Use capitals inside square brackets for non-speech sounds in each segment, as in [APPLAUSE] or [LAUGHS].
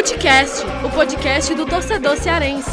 Futecast, o podcast do torcedor cearense.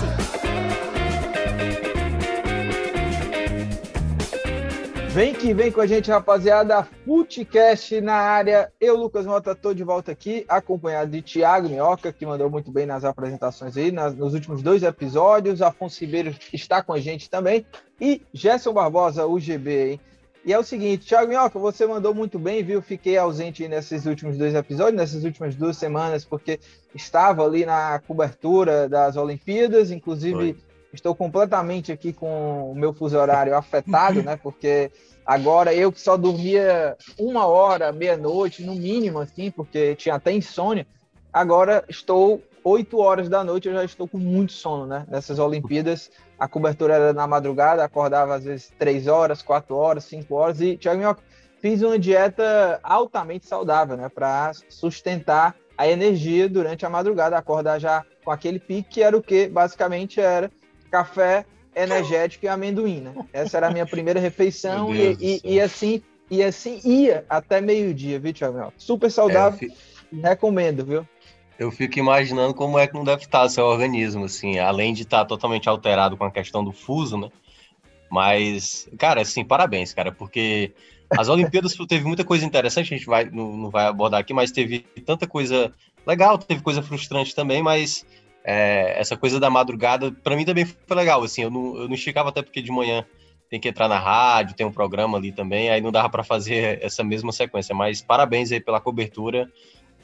Vem que vem com a gente, rapaziada. Futecast na área. Eu, Lucas Mota, estou de volta aqui, acompanhado de Thiago Minhoca, que mandou muito bem nas apresentações aí, nas, nos últimos dois episódios. Afonso Ribeiro está com a gente também. E Gerson Barbosa, UGB, hein? E é o seguinte, Thiago Minhoca, você mandou muito bem, viu? Fiquei ausente nesses últimos dois episódios, nessas últimas duas semanas, porque estava ali na cobertura das Olimpíadas, inclusive. Oi Estou completamente aqui com o meu fuso horário afetado, né? Porque agora eu que só dormia uma hora, meia-noite, no mínimo, assim, porque tinha até insônia, agora estou oito horas da noite, eu já estou com muito sono, né? Nessas Olimpíadas, a cobertura era na madrugada, acordava às vezes três horas, quatro horas, cinco horas, e, Thiago Minhoca, fiz uma dieta altamente saudável, né? Para sustentar a energia durante a madrugada, acordar já com aquele pique, que era o que basicamente era café energético e amendoim, né? Essa era a minha primeira refeição e, e, e, assim e assim ia até meio-dia, viu, Thiago? Super saudável, é, fico... recomendo, viu? Eu fico imaginando como é que não deve estar seu organismo, assim, além de estar totalmente alterado com a questão do fuso, né? Mas, cara, assim, parabéns, cara, porque as [LAUGHS] Olimpíadas teve muita coisa interessante, a gente vai, não, não vai abordar aqui, mas teve tanta coisa legal, teve coisa frustrante também, mas é, essa coisa da madrugada, para mim também foi legal, assim, eu não, eu não esticava até porque de manhã tem que entrar na rádio, tem um programa ali também, aí não dava para fazer [LAUGHS] essa mesma sequência, mas parabéns aí pela cobertura,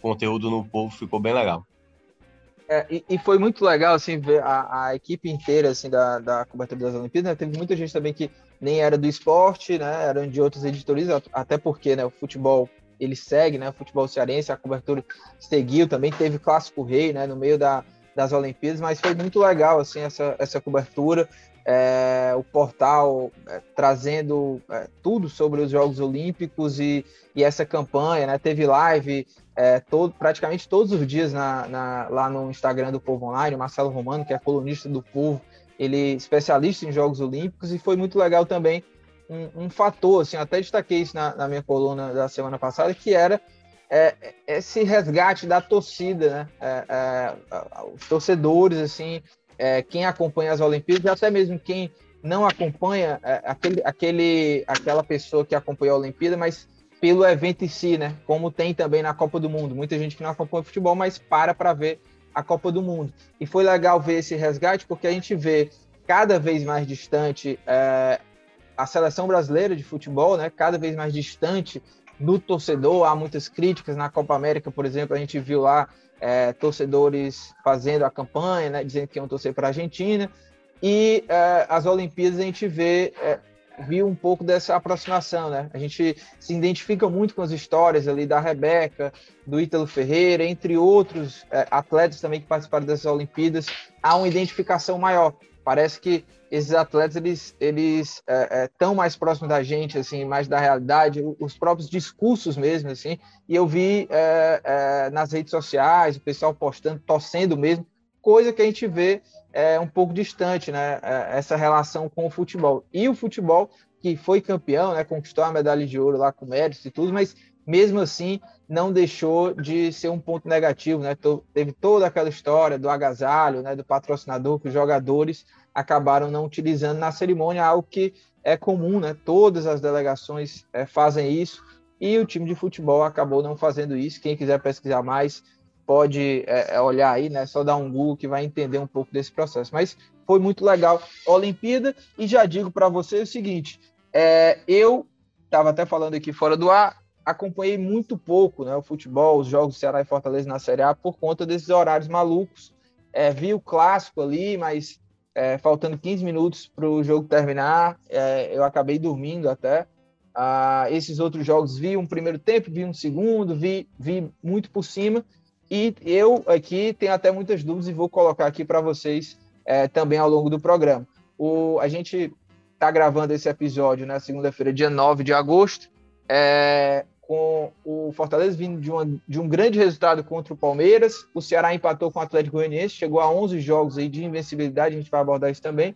conteúdo no povo ficou bem legal. É, e, e, foi muito legal, assim, ver a, a equipe inteira, assim, da, da cobertura das Olimpíadas, né? teve muita gente também que nem era do esporte, né, eram de outras editorias, até porque, né, o futebol, ele segue, né, o futebol cearense, a cobertura seguiu, também teve Clássico Rei, né, no meio da, das Olimpíadas, mas foi muito legal assim essa, essa cobertura, é, o portal é, trazendo é, tudo sobre os Jogos Olímpicos e, e essa campanha, né? Teve live é, todo, praticamente todos os dias na, na, lá no Instagram do Povo Online, o Marcelo Romano, que é colunista do Povo, ele é especialista em Jogos Olímpicos e foi muito legal também um, um fator, assim, até destaquei isso na, na minha coluna da semana passada, que era é, esse resgate da torcida, né? É, é, os torcedores, assim, é, quem acompanha as Olimpíadas, até mesmo quem não acompanha aquele, aquele, aquela pessoa que acompanha a Olimpíada, mas pelo evento em si, né? Como tem também na Copa do Mundo. Muita gente que não acompanha futebol, mas para para ver a Copa do Mundo. E foi legal ver esse resgate, porque a gente vê cada vez mais distante é, a seleção brasileira de futebol, né? Cada vez mais distante no torcedor. Há muitas críticas na Copa América, por exemplo, a gente viu lá é, torcedores fazendo a campanha, né, dizendo que iam torcer para a Argentina. E é, as Olimpíadas a gente vê é, viu um pouco dessa aproximação, né? A gente se identifica muito com as histórias ali da Rebeca, do Ítalo Ferreira, entre outros é, atletas também que participaram dessas Olimpíadas. Há uma identificação maior. Parece que esses atletas eles eles estão é, é, mais próximos da gente assim mais da realidade os próprios discursos mesmo assim e eu vi é, é, nas redes sociais o pessoal postando torcendo mesmo coisa que a gente vê é, um pouco distante né é, essa relação com o futebol e o futebol que foi campeão né conquistou a medalha de ouro lá com méritos e tudo mas mesmo assim não deixou de ser um ponto negativo, né? Teve toda aquela história do agasalho, né? Do patrocinador que os jogadores acabaram não utilizando na cerimônia, algo que é comum, né? Todas as delegações é, fazem isso e o time de futebol acabou não fazendo isso. Quem quiser pesquisar mais pode é, é olhar aí, né? Só dar um Google que vai entender um pouco desse processo. Mas foi muito legal a Olimpíada e já digo para você o seguinte: é, eu estava até falando aqui fora do ar, acompanhei muito pouco né, o futebol, os jogos do Ceará e Fortaleza na Série A por conta desses horários malucos. É, vi o clássico ali, mas é, faltando 15 minutos para o jogo terminar, é, eu acabei dormindo até. Ah, esses outros jogos vi um primeiro tempo, vi um segundo, vi, vi muito por cima. E eu aqui tenho até muitas dúvidas e vou colocar aqui para vocês é, também ao longo do programa. O, a gente está gravando esse episódio na segunda-feira, dia 9 de agosto, é, com o Fortaleza vindo de, uma, de um grande resultado contra o Palmeiras. O Ceará empatou com o Atlético Goianiense, chegou a 11 jogos aí de invencibilidade, a gente vai abordar isso também.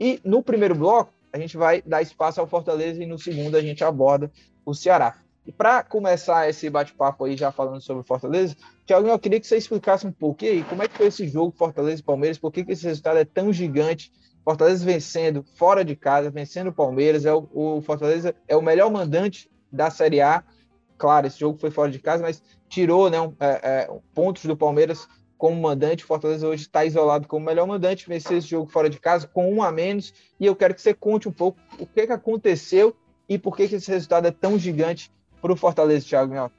E no primeiro bloco, a gente vai dar espaço ao Fortaleza e no segundo a gente aborda o Ceará. E para começar esse bate-papo aí, já falando sobre Fortaleza, Tiago, eu queria que você explicasse um pouquinho como é que foi esse jogo Fortaleza e Palmeiras, por que, que esse resultado é tão gigante Fortaleza vencendo fora de casa, vencendo o Palmeiras. É o, o, Fortaleza é o melhor mandante da Série A. Claro, esse jogo foi fora de casa, mas tirou né, um, é, é, pontos do Palmeiras como mandante. O Fortaleza hoje está isolado como melhor mandante, venceu esse jogo fora de casa com um a menos. E eu quero que você conte um pouco o que, que aconteceu e por que, que esse resultado é tão gigante para o Fortaleza, Thiago.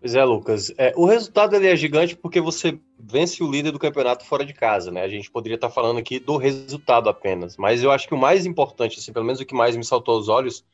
Pois é, Lucas. É, o resultado ele é gigante porque você vence o líder do campeonato fora de casa, né? A gente poderia estar falando aqui do resultado apenas, mas eu acho que o mais importante, assim, pelo menos o que mais me saltou aos olhos,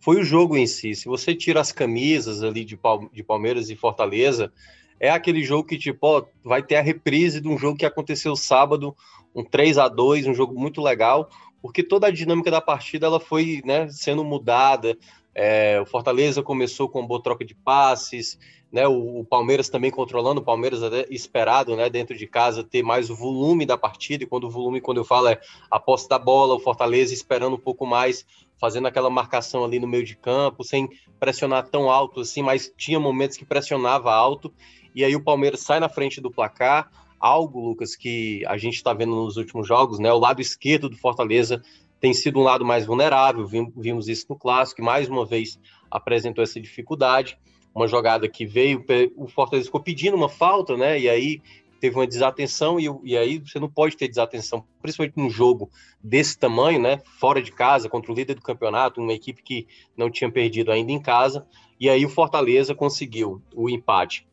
foi o jogo em si. Se você tira as camisas ali de, Palmeiras e Fortaleza, é aquele jogo que, tipo, ó, vai ter a reprise de um jogo que aconteceu sábado, um 3 a 2 um jogo muito legal, porque toda a dinâmica da partida ela foi né, sendo mudada. É, o Fortaleza começou com boa troca de passes, né, o, o, Palmeiras também controlando, o Palmeiras esperado, né, dentro de casa ter mais o volume da partida, e quando o volume, quando eu falo é a posse da bola, o Fortaleza esperando um pouco mais, fazendo aquela marcação ali no meio de campo, sem pressionar tão alto assim, mas tinha momentos que pressionava alto, e aí o Palmeiras sai na frente do placar, algo, Lucas, que a gente está vendo nos últimos jogos, né, o lado esquerdo do Fortaleza tem sido um lado mais vulnerável, vimos isso no Clássico, e mais uma vez apresentou essa dificuldade, uma jogada que veio, o Fortaleza ficou pedindo uma falta, né? E aí teve uma desatenção e, e aí você não pode ter desatenção, principalmente num jogo desse tamanho, né? Fora de casa, contra o líder do campeonato, uma equipe que não tinha perdido ainda em casa. E aí o Fortaleza conseguiu o empate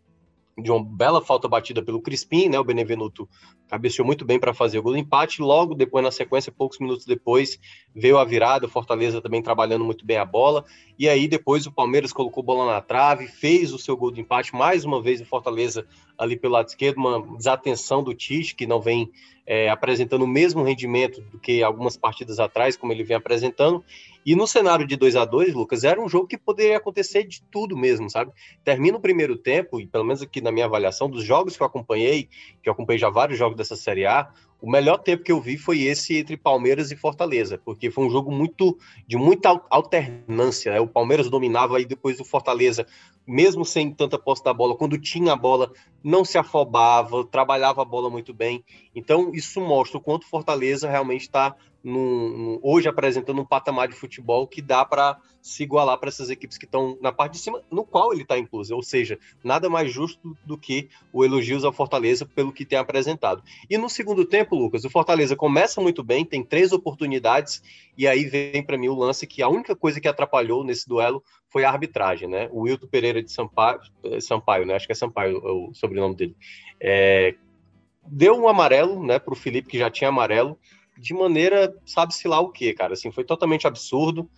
de uma bela falta batida pelo Crispim, né? O Benevenuto cabeceou muito bem para fazer o gol do empate. Logo depois, na sequência, poucos minutos depois, veio a virada. O Fortaleza também trabalhando muito bem a bola. E aí, depois, o Palmeiras colocou bola na trave, fez o seu gol de empate. Mais uma vez, o Fortaleza ali pelo lado esquerdo, uma desatenção do Tite, que não vem é, apresentando o mesmo rendimento do que algumas partidas atrás, como ele vem apresentando. E no cenário de 2 a 2 Lucas, era um jogo que poderia acontecer de tudo mesmo, sabe? Termina o primeiro tempo, e pelo menos aqui na minha avaliação, dos jogos que eu acompanhei, que eu acompanhei já vários jogos dessa Série A, o melhor tempo que eu vi foi esse entre Palmeiras e Fortaleza, porque foi um jogo muito de muita alternância. Né? O Palmeiras dominava e depois o Fortaleza mesmo sem tanta posse da bola, quando tinha a bola, não se afobava, trabalhava a bola muito bem. Então, isso mostra o quanto Fortaleza realmente está hoje apresentando um patamar de futebol que dá para se igualar para essas equipes que estão na parte de cima, no qual ele está incluso. Ou seja, nada mais justo do que o elogios ao Fortaleza pelo que tem apresentado. E no segundo tempo, Lucas, o Fortaleza começa muito bem, tem três oportunidades, e aí vem para mim o lance que a única coisa que atrapalhou nesse duelo foi a arbitragem, né? O Wilton Pereira de Sampaio, eh, Sampaio né? Acho que é Sampaio é o sobrenome dele. É, deu um amarelo, né, para o Felipe, que já tinha amarelo, de maneira, sabe-se lá o que, cara. Assim, foi totalmente absurdo.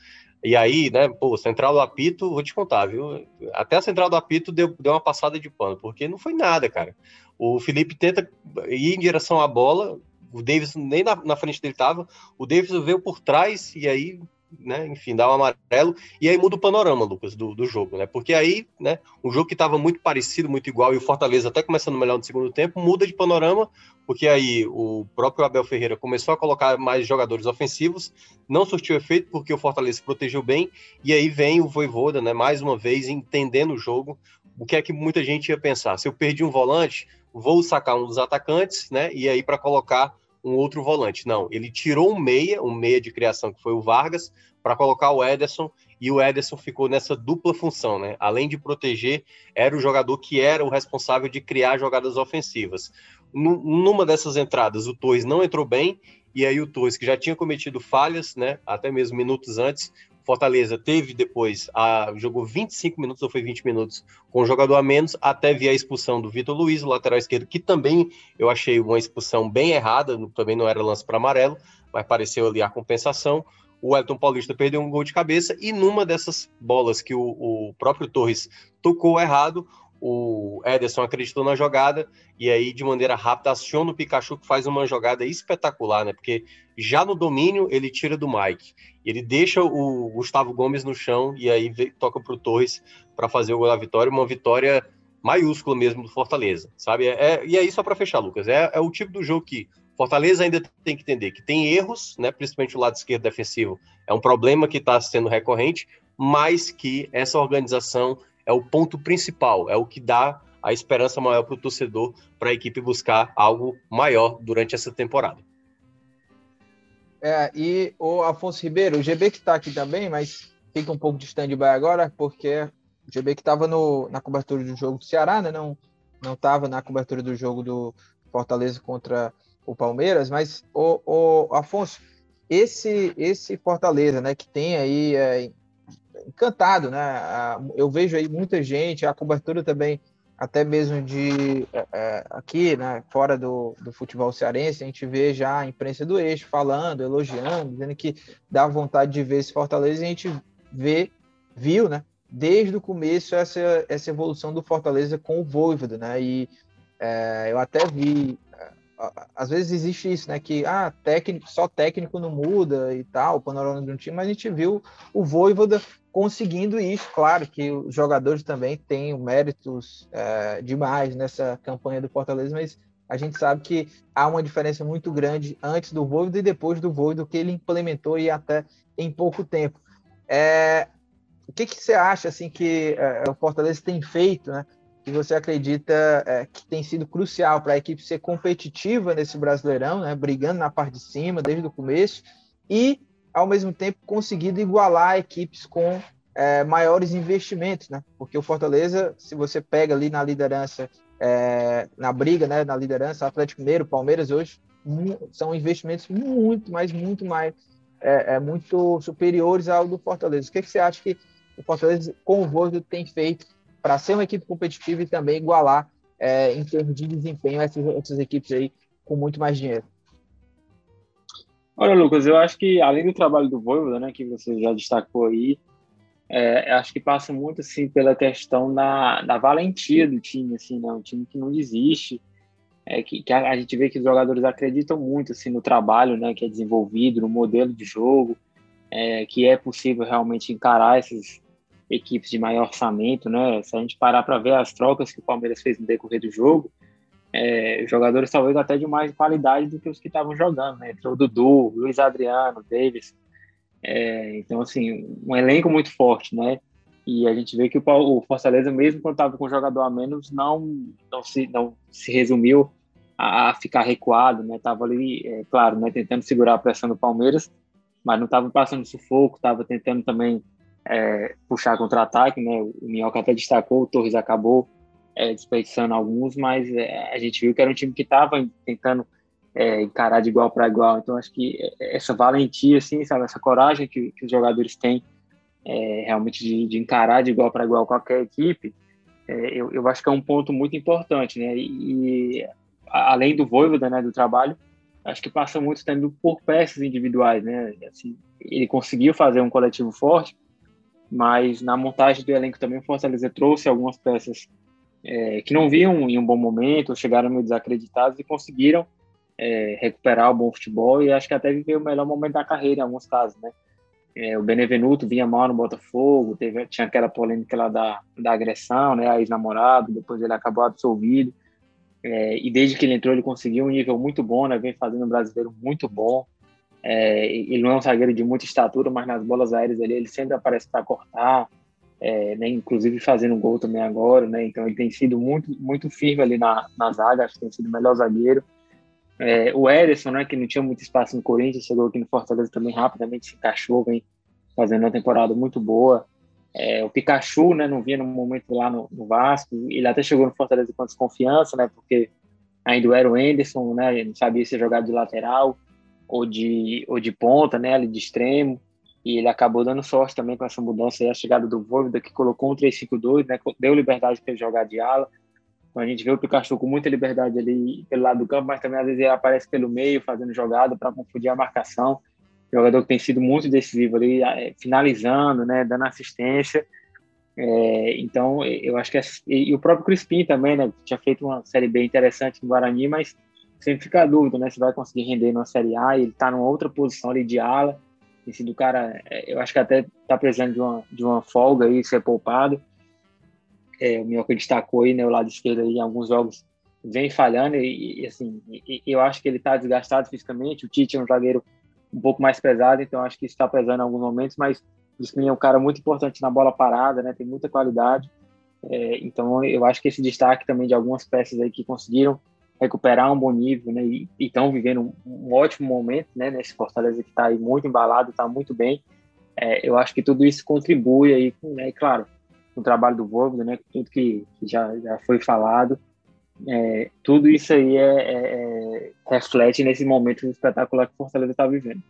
E aí, né, pô, central do apito, vou te contar, viu? Até a central do apito deu, deu uma passada de pano, porque não foi nada, cara. O Felipe tenta ir em direção à bola, o Davis nem na, na frente dele tava, o Davis veio por trás e aí né, enfim, dá um amarelo, e aí muda o panorama, Lucas, do, do jogo, né? Porque aí, né, um jogo que estava muito parecido, muito igual, e o Fortaleza até começando melhor no segundo tempo, muda de panorama, porque aí o próprio Abel Ferreira começou a colocar mais jogadores ofensivos, não surtiu efeito porque o Fortaleza protegeu bem, e aí vem o Voivoda, né, mais uma vez, entendendo o jogo, o que é que muita gente ia pensar? Se eu perdi um volante, vou sacar um dos atacantes, né, e aí para colocar um outro volante. Não, ele tirou um meia, um meia de criação que foi o Vargas, para colocar o Ederson, e o Ederson ficou nessa dupla função, né? Além de proteger, era o jogador que era o responsável de criar jogadas ofensivas. Numa dessas entradas, o Torres não entrou bem, e aí o Torres, que já tinha cometido falhas, né? Até mesmo minutos antes, Fortaleza teve depois, a, jogou 25 minutos ou foi 20 minutos com o jogador a menos, até vir a expulsão do Vitor Luiz, lateral esquerdo, que também eu achei uma expulsão bem errada, também não era lance para amarelo, mas pareceu ali a compensação. O Elton Paulista perdeu um gol de cabeça e numa dessas bolas que o, o próprio Torres tocou errado, o Ederson acreditou na jogada e aí de maneira rápida aciona o Pikachu que faz uma jogada espetacular, né? Porque já no domínio ele tira do Mike, ele deixa o Gustavo Gomes no chão e aí toca para o Torres para fazer o gol da vitória, uma vitória maiúscula mesmo do Fortaleza, sabe? É, é e aí só para fechar, Lucas, é, é o tipo do jogo que Fortaleza ainda tem que entender que tem erros, né? Principalmente o lado esquerdo defensivo é um problema que está sendo recorrente, mas que essa organização é o ponto principal, é o que dá a esperança maior para o torcedor, para a equipe buscar algo maior durante essa temporada. É, e o Afonso Ribeiro, o GB que está aqui também, mas fica um pouco de stand-by agora, porque o GB que estava na cobertura do jogo do Ceará, né? Não estava na cobertura do jogo do Fortaleza contra o Palmeiras, mas o, o Afonso, esse esse Fortaleza, né, que tem aí é, encantado, né? Eu vejo aí muita gente, a cobertura também até mesmo de é, é, aqui, né, fora do, do futebol cearense, a gente vê já a imprensa do eixo falando, elogiando, dizendo que dá vontade de ver esse Fortaleza e a gente vê, viu, né, desde o começo essa, essa evolução do Fortaleza com o Voivoda, né, e é, eu até vi, é, às vezes existe isso, né, que ah, técnico, só técnico não muda e tal, o panorama de um time, mas a gente viu o Voivoda conseguindo isso. Claro que os jogadores também têm méritos é, demais nessa campanha do Fortaleza, mas a gente sabe que há uma diferença muito grande antes do Voivoda e depois do Voivoda que ele implementou e até em pouco tempo. É, o que, que você acha assim que é, o Fortaleza tem feito, né? Que você acredita é, que tem sido crucial para a equipe ser competitiva nesse Brasileirão, né? Brigando na parte de cima desde o começo e ao mesmo tempo conseguido igualar equipes com é, maiores investimentos, né? Porque o Fortaleza, se você pega ali na liderança, é, na briga, né, na liderança, Atlético Mineiro, Palmeiras hoje são investimentos muito, mas muito mais, é, é, muito superiores ao do Fortaleza. O que, que você acha que o Fortaleza com o Voivoda tem feito para ser uma equipe competitiva e também igualar é, em termos de desempenho essas equipes aí com muito mais dinheiro? Olha, Lucas, eu acho que além do trabalho do Voivoda, né, que você já destacou aí, é, acho que passa muito assim pela questão da, da valentia do time, assim, né, um time que não desiste, é, que, que a, a, gente vê que os jogadores acreditam muito assim no trabalho, né, que é desenvolvido, no modelo de jogo, é, que é possível realmente encarar essas equipes de maior orçamento, né? Se a gente parar para ver as trocas que o Palmeiras fez no decorrer do jogo, é, jogadores talvez até de mais qualidade do que os que estavam jogando, né? Entrou Dudu, Luiz Adriano, Davis. É, então, assim, um elenco muito forte, né? E a gente vê que o, o Fortaleza, mesmo quando estava com jogador a menos, não, não, se, não se resumiu a, a ficar recuado, né? Tava ali, é, claro, né, tentando segurar a pressão do Palmeiras, mas não estava passando sufoco, estava tentando também é, puxar contra-ataque, né? O Minhoca até destacou, o Torres acabou é, desperdiçando alguns, mas é, a gente viu que era um time que estava tentando é, encarar de igual para igual. Então, acho que essa valentia, assim, sabe, essa coragem que, que os jogadores têm é, realmente de, de, encarar de igual para igual qualquer equipe, é, eu, eu, acho que é um ponto muito importante, né? E, e além do Voivoda, né, do trabalho, acho que passa muito também por peças individuais, né? Assim, ele conseguiu fazer um coletivo forte, mas na montagem do elenco também o Fortaleza trouxe algumas peças é, que não viam em um bom momento, chegaram meio desacreditados e conseguiram é, recuperar o bom futebol e acho que até viver o melhor momento da carreira em alguns casos, né? É, o Benevenuto vinha mal no Botafogo, teve, tinha aquela polêmica lá da, da agressão, né? A ex-namorado, depois ele acabou absolvido. É, e desde que ele entrou, ele conseguiu um nível muito bom, né? Vem fazendo um brasileiro muito bom. É, ele não é um zagueiro de muita estatura, mas nas bolas aéreas ali, ele sempre aparece para cortar é, né, inclusive fazendo gol também agora, né, então ele tem sido muito, muito firme ali na, na zaga, acho que tem sido o melhor zagueiro. É, o Ederson, né, que não tinha muito espaço no Corinthians, chegou aqui no Fortaleza também rapidamente se encaixou, vem fazendo uma temporada muito boa. É, o Pikachu, né, não vinha no momento lá no, no, Vasco, ele até chegou no Fortaleza com desconfiança, né, porque ainda era o Anderson, né, não sabia se jogar de lateral ou de, ou de ponta, né, ali de extremo e ele acabou dando sorte também com essa mudança e a chegada do Voivoda, que colocou um 3-5-2, né, deu liberdade para ele jogar de ala. Então a gente vê o Pikachu com muita liberdade ali pelo lado do campo, mas também às vezes ele aparece pelo meio, fazendo jogada para confundir a marcação. Jogador que tem sido muito decisivo ali, é, finalizando, né, dando assistência. É, então, eu acho que. E, o próprio Crispim também, né? Tinha feito uma série B interessante no Guarani, mas sempre fica a dúvida, né? Se vai conseguir render numa série A. Ele está numa outra posição ali de ala tem sido cara, é, eu acho que até tá precisando de uma, de uma folga aí, ser poupado. É, o Minhoca destacou aí, né, o lado esquerdo aí, em alguns jogos vem falhando e, e assim, e, eu acho que ele tá desgastado fisicamente, o Tite é um zagueiro um pouco mais pesado, então acho que está pesando em alguns momentos, mas Crispim é um cara muito importante na bola parada, né? Tem muita qualidade. É, então, eu acho que esse destaque também de algumas peças aí que conseguiram recuperar um bom nível, né? E estão vivendo um, um, ótimo momento, né? Nesse Fortaleza que está aí muito embalado, está muito bem. É, eu acho que tudo isso contribui aí, né? E claro, o trabalho do Voivoda, né? Tudo que, que já, já foi falado, é, tudo isso aí é, é, é reflete nesse momento espetacular que o Fortaleza está vivendo.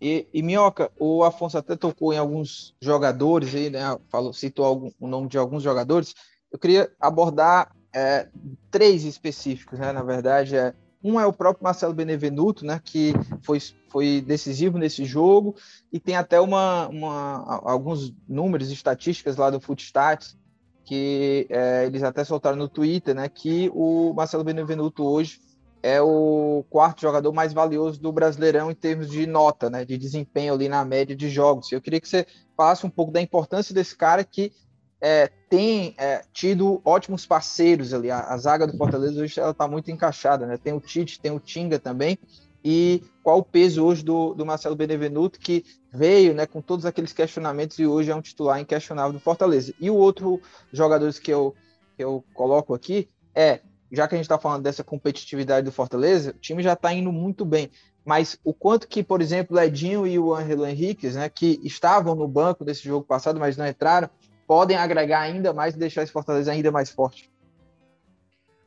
E, e, Minhoca, o Afonso até tocou em alguns jogadores aí, né? Falou, citou algum, o nome de alguns jogadores. Eu queria abordar é, três específicos, né? Na verdade, é, um é o próprio Marcelo Benevenuto, né? Que foi, foi decisivo nesse jogo e tem até uma, uma alguns números, estatísticas lá do Footstats que é, eles até soltaram no Twitter, né? Que o Marcelo Benevenuto hoje é o quarto jogador mais valioso do Brasileirão em termos de nota, né, de desempenho ali na média de jogos. Eu queria que você falasse um pouco da importância desse cara que é, tem é, tido ótimos parceiros ali. A, a zaga do Fortaleza hoje ela está muito encaixada, né? Tem o Tite, tem o Tinga também. E qual o peso hoje do, do Marcelo Benevenuto, que veio né, com todos aqueles questionamentos e hoje é um titular inquestionável do Fortaleza. E o outro jogador que eu, que eu coloco aqui é já que a gente está falando dessa competitividade do Fortaleza, o time já está indo muito bem. Mas o quanto que, por exemplo, o Edinho e o Angelo Henriquez, né, que estavam no banco desse jogo passado, mas não entraram, podem agregar ainda mais e deixar esse Fortaleza ainda mais forte?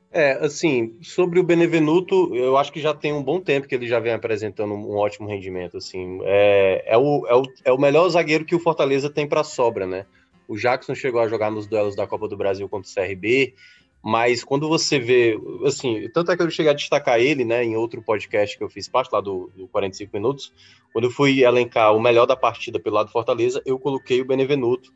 É, assim, sobre o Benevenuto, eu acho que já tem um bom tempo que ele já vem apresentando um ótimo rendimento, assim, é, é, o, é, o, é o melhor zagueiro que o Fortaleza tem para sobra, né? O Jackson chegou a jogar nos duelos da Copa do Brasil contra o CRB, mas quando você vê, assim, tanto é que eu cheguei a destacar ele, né, em outro podcast que eu fiz parte lá do, do 45 minutos, quando eu fui elencar o melhor da partida pelo lado Fortaleza, eu coloquei o Benevenuto,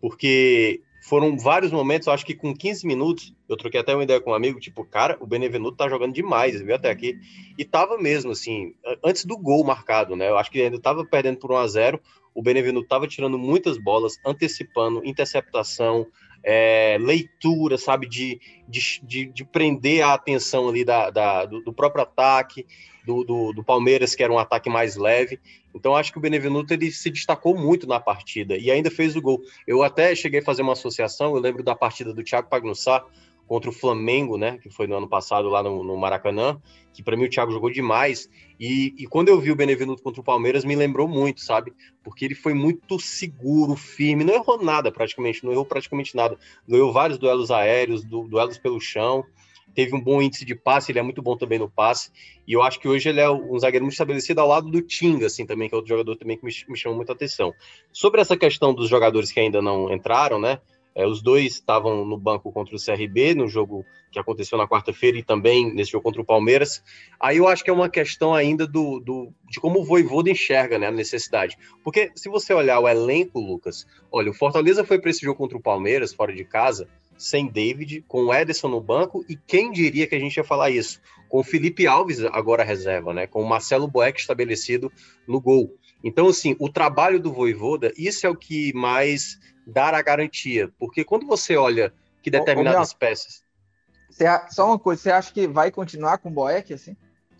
porque foram vários momentos, acho que com 15 minutos, eu troquei até uma ideia com um amigo, tipo, cara, o Benevenuto tá jogando demais, viu, até aqui, e tava mesmo, assim, antes do gol marcado, né, eu acho que ainda tava perdendo por 1 a 0 o Benevenuto tava tirando muitas bolas, antecipando, interceptação, é, leitura, sabe, de, de, de, de, prender a atenção ali da, da do, do, próprio ataque, do, do, do, Palmeiras, que era um ataque mais leve. Então, acho que o Benevenuto ele se destacou muito na partida e ainda fez o gol. Eu até cheguei a fazer uma associação, eu lembro da partida do Thiago Pagnussá, contra o Flamengo, né, que foi no ano passado lá no, no Maracanã, que para mim o Thiago jogou demais. E, e, quando eu vi o Benevenuto contra o Palmeiras, me lembrou muito, sabe? Porque ele foi muito seguro, firme, não errou nada praticamente, não errou praticamente nada. Ganhou vários duelos aéreos, du duelos pelo chão, teve um bom índice de passe, ele é muito bom também no passe. E eu acho que hoje ele é um zagueiro muito estabelecido ao lado do Tinga, assim, também, que é outro jogador também que me, me chama muita atenção. Sobre essa questão dos jogadores que ainda não entraram, né? É, os dois estavam no banco contra o CRB, no jogo que aconteceu na quarta-feira e também nesse jogo contra o Palmeiras. Aí eu acho que é uma questão ainda do, do de como o Voivoda enxerga né, a necessidade. Porque se você olhar o elenco, Lucas, olha, o Fortaleza foi para esse jogo contra o Palmeiras, fora de casa, sem David, com o Ederson no banco, e quem diria que a gente ia falar isso? Com o Felipe Alves agora reserva, né? Com o Marcelo Boeck estabelecido no gol. Então, assim, o trabalho do Voivoda, isso é o que mais dar a garantia. Porque quando você olha que determinadas ô, ô, peças. Você, só uma coisa, você acha que vai continuar com o Boeck assim?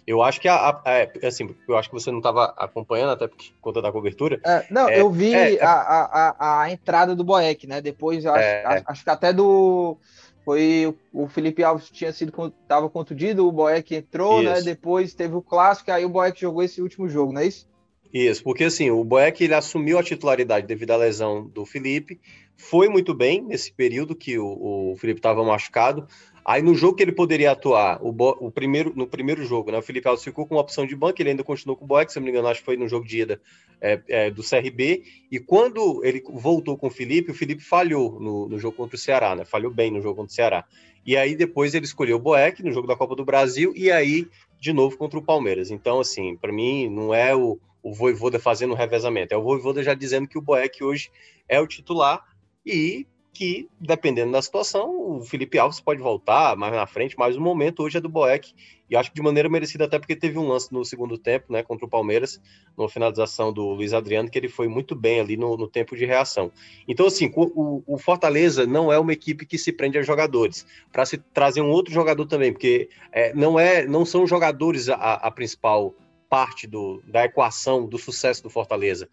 Eu acho que a, a é, assim, eu acho que você não estava acompanhando até por conta da cobertura. É, não, é, eu vi é, é. a, a, a, entrada do Boeck, né? Depois acho, é, acho, acho, que até do foi o Felipe Alves tinha sido estava contundido, o Boeck entrou, né? isso. né? Depois teve o clássico, aí o Boeck jogou esse último jogo, não é isso? Isso, porque assim, o Boeck ele assumiu a titularidade devido à lesão do Felipe, foi muito bem nesse período que o, o Felipe estava machucado. Aí no jogo que ele poderia atuar, o, Bo, o, primeiro, no primeiro jogo, né, o Felipe Alves ficou com uma opção de banco, ele ainda continuou com o Boeck, se não me engano, acho que foi no jogo de ida é, é, do CRB. E quando ele voltou com o Felipe, o Felipe falhou no, no, jogo contra o Ceará, né? Falhou bem no jogo contra o Ceará. E aí depois ele escolheu o Boeck no jogo da Copa do Brasil e aí de novo contra o Palmeiras. Então, assim, para mim não é o o Voivoda fazendo o revezamento. É o Voivoda já dizendo que o Boeck hoje é o titular e que, dependendo da situação, o Felipe Alves pode voltar mais na frente, mas o momento hoje é do Boeck, e acho que de maneira merecida, até porque teve um lance no segundo tempo, né, contra o Palmeiras, na finalização do Luiz Adriano, que ele foi muito bem ali no, no tempo de reação. Então, assim, o, o, Fortaleza não é uma equipe que se prende a jogadores, para se trazer um outro jogador também, porque é, não, é, não são jogadores a, a principal parte do, da equação do sucesso do Fortaleza.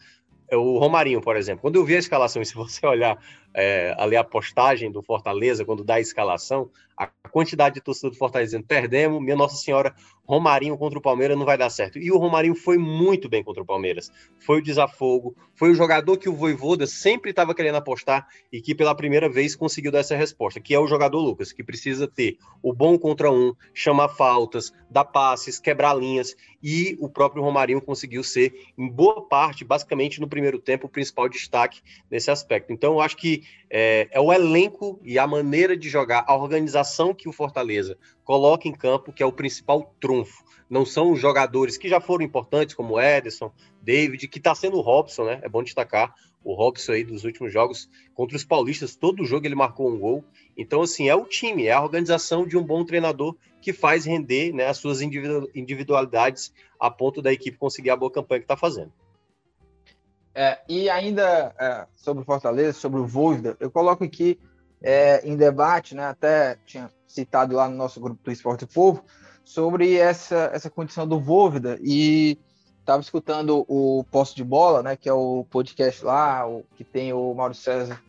é o Romarinho, por exemplo. Quando eu vi a escalação, e [LAUGHS] se você olhar é, ali a postagem do Fortaleza, quando dá a escalação, a quantidade de torcedor do Fortaleza dizendo, perdemos, minha Nossa Senhora, Romarinho contra o Palmeiras não vai dar certo. E o Romarinho foi muito bem contra o Palmeiras. Foi o desafogo, foi o jogador que o Voivoda sempre estava querendo apostar e que pela primeira vez conseguiu dar essa resposta, que é o jogador Lucas, que precisa ter o bom contra um, chamar faltas, dar passes, quebrar linhas, e o próprio Romarinho conseguiu ser, em boa parte, basicamente no primeiro tempo, o principal destaque nesse aspecto. Então, eu acho que é, é o elenco e a maneira de jogar, a organização que o Fortaleza coloca em campo, que é o principal trunfo. Não são os jogadores que já foram importantes, como Ederson, David, que está sendo o Robson, né? É bom destacar o Robson aí dos últimos jogos contra os paulistas, todo jogo ele marcou um gol. Então, assim, é o time, é a organização de um bom treinador que faz render né, as suas individualidades a ponto da equipe conseguir a boa campanha que está fazendo. É, e ainda é, sobre o Fortaleza, sobre o Voivoda, eu coloco aqui é, em debate, né, até tinha citado lá no nosso grupo do Esporte Povo, sobre essa, essa condição do Voivoda. E estava escutando o Posto de Bola, né, que é o podcast lá, o, que tem o Mauro César,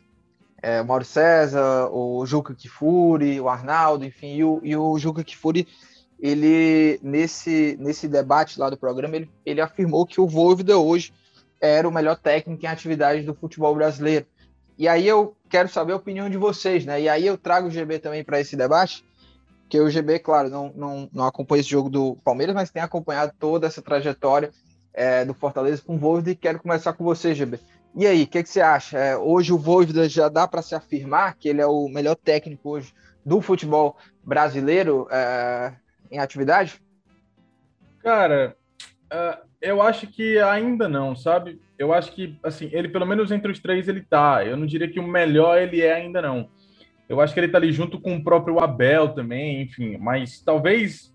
é, o Mauro César, o Juca Kifuri, o Arnaldo, enfim, e o, e o Juca Kifuri, ele, nesse, nesse debate lá do programa, ele, ele afirmou que o Voivoda hoje era o melhor técnico em atividades do futebol brasileiro. E aí eu quero saber a opinião de vocês, né? E aí eu trago o GB também para esse debate, que o GB, claro, não, não, não acompanha esse jogo do Palmeiras, mas tem acompanhado toda essa trajetória é, do Fortaleza com o Voivoda e quero começar com você, GB. E aí, o que, que, você acha? É, hoje o Voivoda já dá para se afirmar que ele é o melhor técnico hoje do futebol brasileiro é, em atividade? Cara, uh, eu acho que ainda não, sabe? Eu acho que, assim, ele pelo menos entre os três ele tá. Eu não diria que o melhor ele é ainda não. Eu acho que ele tá ali junto com o próprio Abel também, enfim, mas talvez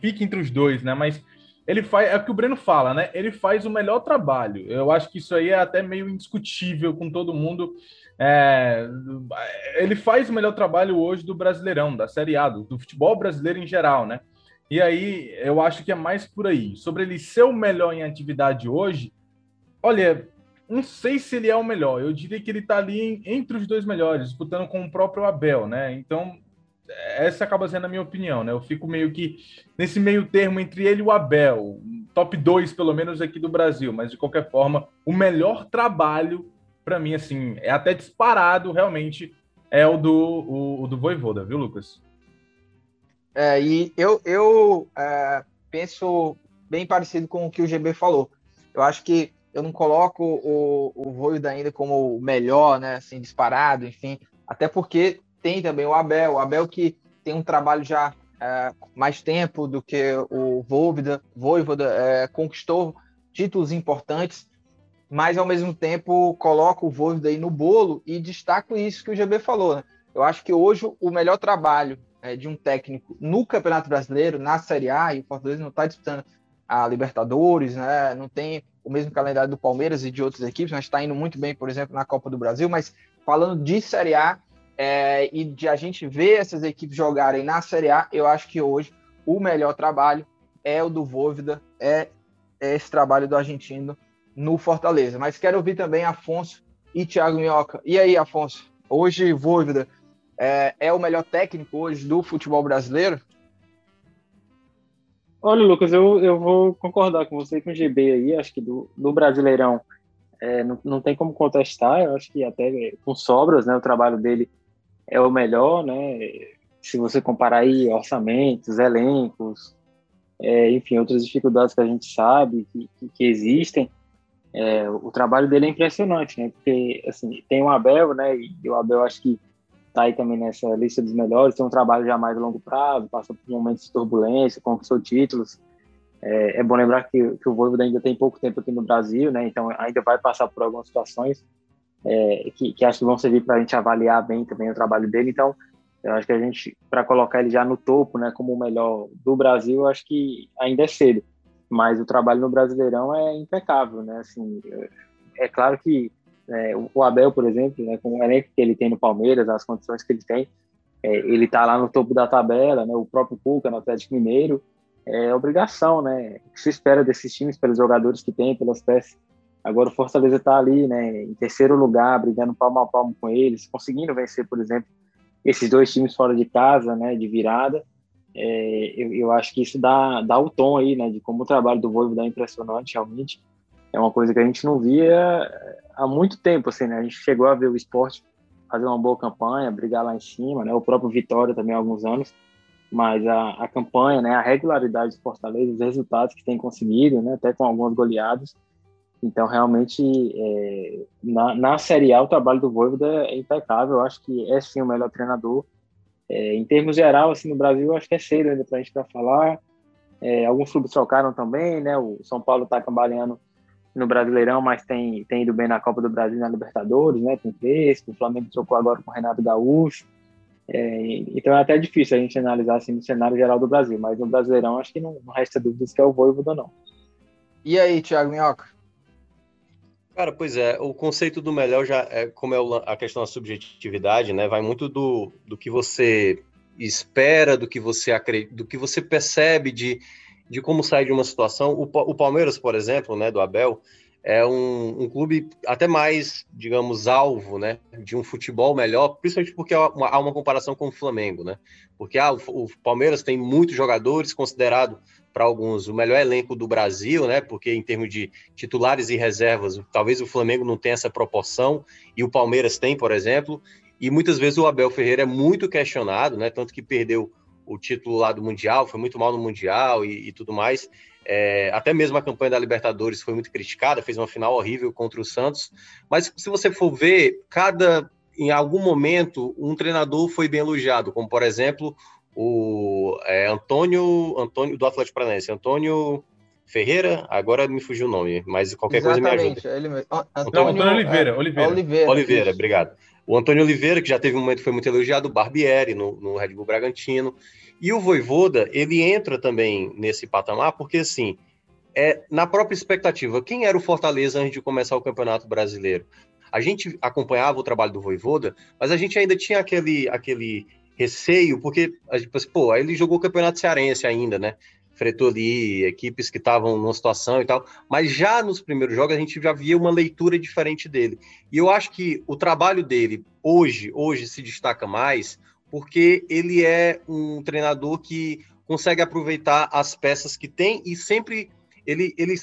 fique entre os dois, né? Mas ele faz, é o que o Breno fala, né? Ele faz o melhor trabalho. Eu acho que isso aí é até meio indiscutível com todo mundo. É, ele faz o melhor trabalho hoje do Brasileirão, da Série A, do, do futebol brasileiro em geral, né? E aí, eu acho que é mais por aí. Sobre ele ser o melhor em atividade hoje, olha, não sei se ele é o melhor. Eu diria que ele está ali entre os dois melhores, disputando com o próprio Abel, né? Então, essa acaba sendo a minha opinião, né? Eu fico meio que nesse meio termo entre ele e o Abel, top 2 pelo menos aqui do Brasil, mas de qualquer forma, o melhor trabalho para mim assim, é até disparado realmente é o do o, o do Voivoda, viu, Lucas? É, e eu, eu é, penso bem parecido com o que o GB falou. Eu acho que eu não coloco o, o Voivoda ainda como o melhor, né, assim, disparado, enfim, até porque tem também o Abel, o Abel que tem um trabalho já é, mais tempo do que o Voivoda, Voivoda é, conquistou títulos importantes, mas ao mesmo tempo coloco o Voivoda aí no bolo e destaco isso que o GB falou, né? Eu acho que hoje o melhor trabalho é, de um técnico no Campeonato Brasileiro, na Série A, e o Fortaleza não está disputando a Libertadores, né? não tem o mesmo calendário do Palmeiras e de outras equipes, mas está indo muito bem, por exemplo, na Copa do Brasil. Mas falando de Série A é, e de a gente ver essas equipes jogarem na Série A, eu acho que hoje o melhor trabalho é o do Vôvida, é, é esse trabalho do argentino no Fortaleza. Mas quero ouvir também Afonso e Thiago Minhoca. E aí, Afonso? Hoje, Vôvida é, é o melhor técnico hoje do futebol brasileiro? Olha, Lucas, eu, eu vou concordar com você com o GB aí. Acho que do, do Brasileirão é, não, não tem como contestar. Eu acho que até com sobras, né? O trabalho dele é o melhor, né? Se você comparar aí orçamentos, elencos, é, enfim, outras dificuldades que a gente sabe que, que, que existem, é, o trabalho dele é impressionante, né? Porque, assim, tem o Abel, né? E o Abel acho que está aí também nessa lista dos melhores, tem um trabalho já mais a longo prazo, passou por momentos de turbulência, conquistou títulos. É, é bom lembrar que, que o Voivoda ainda tem pouco tempo aqui no Brasil, né? Então ainda vai passar por algumas situações é, que, que acho que vão servir para a gente avaliar bem também o trabalho dele. Então, eu acho que a gente, para colocar ele já no topo, né, como o melhor do Brasil, acho que ainda é cedo. Mas o trabalho no Brasileirão é impecável, né? Assim, é, é claro que é, o Abel, por exemplo, né, com o elenco que ele tem no Palmeiras, as condições que ele tem, é, ele está lá no topo da tabela, né, o próprio Cuca no Atlético Mineiro, é obrigação, né? O que se espera desses times, pelos jogadores que tem, pelas peças Agora o Fortaleza está ali, né, em terceiro lugar, brigando palmo a palmo com eles, conseguindo vencer, por exemplo, esses dois times fora de casa, né, de virada. É, eu, eu, acho que isso dá, dá o tom aí, né, de como o trabalho do Voivo é impressionante, realmente. É uma coisa que a gente não via há muito tempo, assim, né? A gente chegou a ver o esporte fazer uma boa campanha, brigar lá em cima, né? O próprio Vitória também há alguns anos, mas a, a campanha, né? A regularidade do Fortaleza, os resultados que tem conseguido, né? Até com algumas goleadas. Então, realmente, é, na, na Série A, o trabalho do Voivoda é impecável. Eu acho que é, sim, o melhor treinador. É, em termos geral, assim, no Brasil, acho que é cedo ainda para a gente falar. É, alguns clubes trocaram também, né? O São Paulo está cambaleando no Brasileirão, mas tem, tem ido bem na Copa do Brasil na Libertadores, né? Tem Crespo, o Flamengo trocou agora com o Renato Gaúcho. É, então é até difícil a gente analisar assim no cenário geral do Brasil, mas no Brasileirão acho que não, não resta dúvidas que é o Voivoda não. E aí, Thiago Minhoca? Cara, pois é, o conceito do melhor já é como é a questão da subjetividade, né? Vai muito do, do que você espera, do que você acredita, do que você percebe de de como sair de uma situação. O, o Palmeiras, por exemplo, né, do Abel, é um, um, clube até mais, digamos, alvo, né, de um futebol melhor, principalmente porque há uma, há uma comparação com o Flamengo, né? Porque ah, o, o Palmeiras tem muitos jogadores, considerado para alguns o melhor elenco do Brasil, né? Porque em termos de titulares e reservas, talvez o Flamengo não tenha essa proporção e o Palmeiras tem, por exemplo. E muitas vezes o Abel Ferreira é muito questionado, né? Tanto que perdeu o título lá do Mundial, foi muito mal no Mundial e, e tudo mais. É, até mesmo a campanha da Libertadores foi muito criticada, fez uma final horrível contra o Santos. Mas se você for ver, cada em algum momento um treinador foi bem elogiado, como por exemplo o é, Antônio Antônio do Atlético Paranaense, Antônio Ferreira, agora me fugiu o nome, mas qualquer Exatamente, coisa me ajuda. Ele. Antônio, Antônio Oliveira, é, Oliveira. Oliveira, Oliveira obrigado. O Antônio Oliveira, que já teve um momento que foi muito elogiado, o Barbieri no, no Red Bull Bragantino. E o Voivoda, ele entra também nesse patamar, porque assim, é na própria expectativa, quem era o Fortaleza antes de começar o Campeonato Brasileiro? A gente acompanhava o trabalho do Voivoda, mas a gente ainda tinha aquele, aquele receio, porque, assim, pô, ele jogou o Campeonato Cearense ainda, né? Fretou ali equipes que estavam numa situação e tal, mas já nos primeiros jogos a gente já via uma leitura diferente dele. E eu acho que o trabalho dele hoje, hoje se destaca mais, porque ele é um treinador que consegue aproveitar as peças que tem e sempre ele, ele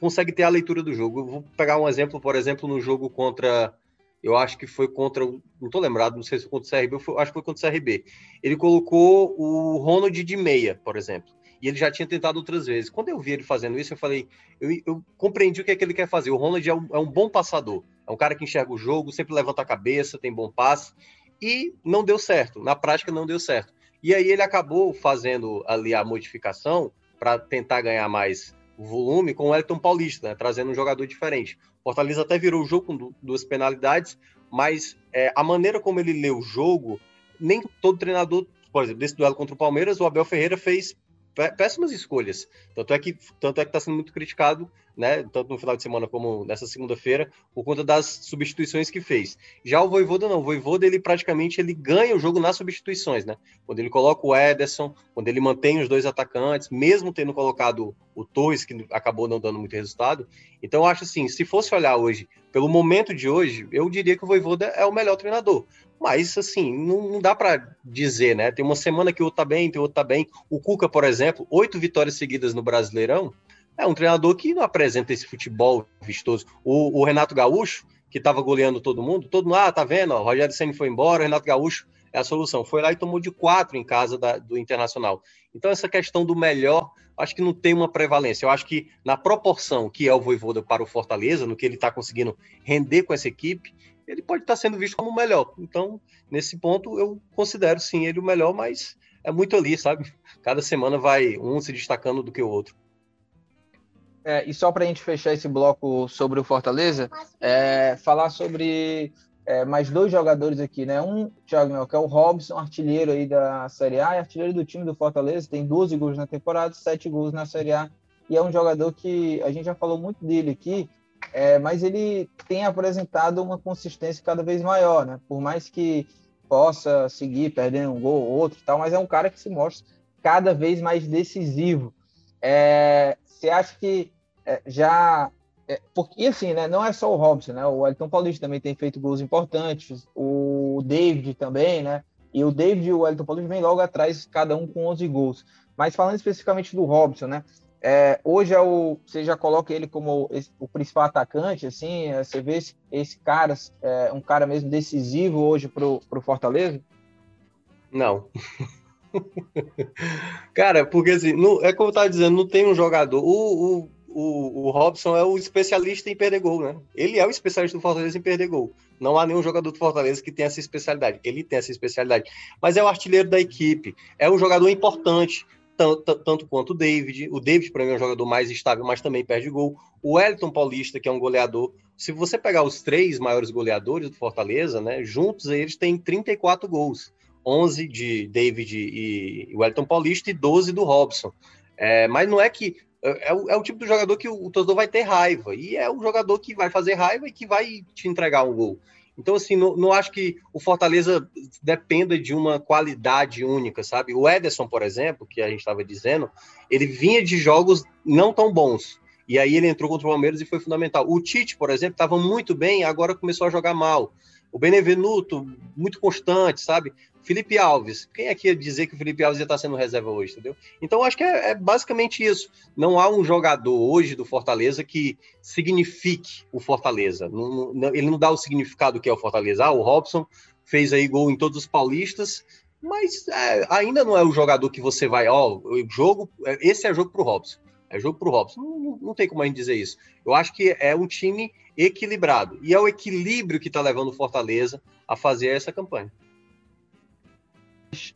consegue ter a leitura do jogo. Eu vou pegar um exemplo, por exemplo, no jogo contra. Eu acho que foi contra. Não estou lembrado, não sei se foi contra o CRB, foi, acho que foi contra o CRB. Ele colocou o Ronald de meia, por exemplo. E ele já tinha tentado outras vezes. Quando eu vi ele fazendo isso, eu falei, eu, eu compreendi o que é que ele quer fazer. O Ronald é um, é um bom passador, é um cara que enxerga o jogo, sempre levanta a cabeça, tem bom passe e não deu certo. Na prática, não deu certo. E aí ele acabou fazendo ali a modificação para tentar ganhar mais volume com o Elton Paulista, né, trazendo um jogador diferente. Fortaleza até virou o jogo com duas penalidades, mas é, a maneira como ele leu o jogo, nem todo treinador, por exemplo, desse duelo contra o Palmeiras, o Abel Ferreira fez péssimas escolhas. Tanto é que tanto é que está sendo muito criticado né, tanto no final de semana como nessa segunda-feira, por conta das substituições que fez. Já o Voivoda não, o Voivoda ele praticamente ele ganha o jogo nas substituições, né? Quando ele coloca o Ederson, quando ele mantém os dois atacantes, mesmo tendo colocado o Torres, que acabou não dando muito resultado. Então acho assim, se fosse olhar hoje, pelo momento de hoje, eu diria que o Voivoda é o melhor treinador. Mas, assim, não, não dá para dizer, né? Tem uma semana que o outro tá bem, tem outro tá bem. O Cuca, por exemplo, oito vitórias seguidas no Brasileirão, é um treinador que não apresenta esse futebol vistoso. O, o Renato Gaúcho, que estava goleando todo mundo, todo mundo, ah, tá vendo? o Rogério Senna foi embora, o Renato Gaúcho é a solução. Foi lá e tomou de quatro em casa da, do Internacional. Então, essa questão do melhor, acho que não tem uma prevalência. Eu acho que na proporção que é o Voivoda para o Fortaleza, no que ele está conseguindo render com essa equipe, ele pode estar sendo visto como o melhor. Então, nesse ponto, eu considero sim ele o melhor, mas é muito ali, sabe? Cada semana vai um se destacando do que o outro. É, e só para a gente fechar esse bloco sobre o Fortaleza, é, falar sobre é, mais dois jogadores aqui, né? Um, Thiago, que é o Robson, artilheiro aí da Série A, artilheiro do time do Fortaleza, tem 12 gols na temporada, 7 gols na Série A, e é um jogador que a gente já falou muito dele aqui, é, mas ele tem apresentado uma consistência cada vez maior, né? Por mais que possa seguir perdendo um gol ou outro tal, mas é um cara que se mostra cada vez mais decisivo. É, você acha que é, já é, porque, assim, né, não é só o Robson, né? O Elton Paulista também tem feito gols importantes, o David também, né? E o David e o Elton Paulista vêm logo atrás, cada um com 11 gols. Mas falando especificamente do Robson, né? É, hoje é o, você já coloca ele como o principal atacante, assim, é, você vê esse, esse cara, é, um cara mesmo decisivo hoje pro, pro Fortaleza? Não. [LAUGHS] cara, porque assim, é como eu estava dizendo, não tem um jogador. O, o, o, o Robson é o especialista em perder gol, né? Ele é o especialista do Fortaleza em perder gol. Não há nenhum jogador do Fortaleza que tenha essa especialidade. Ele tem essa especialidade. Mas é o artilheiro da equipe. É um jogador importante tanto, tanto quanto o David. O David, para mim, é um jogador mais estável, mas também perde gol. O Wellington Paulista, que é um goleador. Se você pegar os três maiores goleadores do Fortaleza, né, juntos eles têm 34 gols. 11 de David e Wellington Paulista e 12 do Robson. É, mas não é que. É, é, o, é o tipo de jogador que o, o torcedor vai ter raiva. E é o jogador que vai fazer raiva e que vai te entregar um gol. Então, assim, não, não acho que o Fortaleza dependa de uma qualidade única, sabe? O Ederson, por exemplo, que a gente estava dizendo, ele vinha de jogos não tão bons. E aí ele entrou contra o Palmeiras e foi fundamental. O Tite, por exemplo, estava muito bem, agora começou a jogar mal. O Benevenuto, muito constante, sabe? Felipe Alves, quem é que ia dizer que o Felipe Alves ia estar sendo reserva hoje, entendeu? Então, acho que é, é, basicamente isso. Não há um jogador hoje do Fortaleza que signifique o Fortaleza. Não, não, ele não dá o significado que é o Fortaleza. Ah, o Robson fez aí gol em todos os paulistas, mas é, ainda não é o jogador que você vai, ó, o jogo, é, esse é jogo para o Robson. É jogo para o Robson. Não, não, não, tem como a gente dizer isso. Eu acho que é um time equilibrado. E é o equilíbrio que está levando o Fortaleza a fazer essa campanha.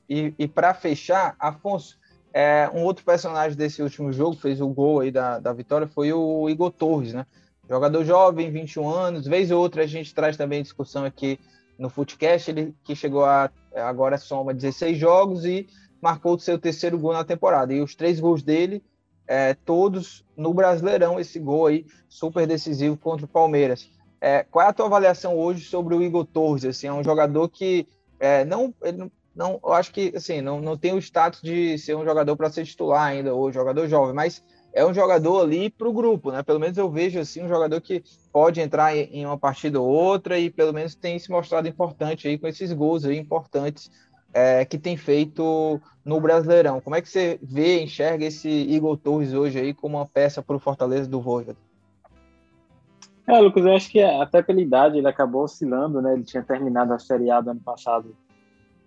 E, e para fechar, Afonso, é, um outro personagem desse último jogo, fez o gol aí da, da vitória, foi o Igor Torres, né? Jogador jovem, 21 anos, vez ou outra a gente traz também discussão aqui no Footcast, ele que chegou a agora soma 16 jogos e marcou o seu terceiro gol na temporada. E os três gols dele, é, todos no Brasileirão, esse gol aí super decisivo contra o Palmeiras. É, qual é a tua avaliação hoje sobre o Igor Torres? Assim, é um jogador que é, não, ele não, eu acho que assim, não, não tem o status de ser um jogador para ser titular ainda, ou jogador jovem, mas é um jogador ali para o grupo, né? Pelo menos eu vejo assim um jogador que pode entrar em uma partida ou outra e pelo menos tem se mostrado importante aí com esses gols aí importantes é, que tem feito no Brasileirão. Como é que você vê, enxerga esse Igor Torres hoje aí como uma peça para o Fortaleza do Voivoda? É, Lucas, eu acho que até pela idade ele acabou oscilando, né? Ele tinha terminado a Série A do ano passado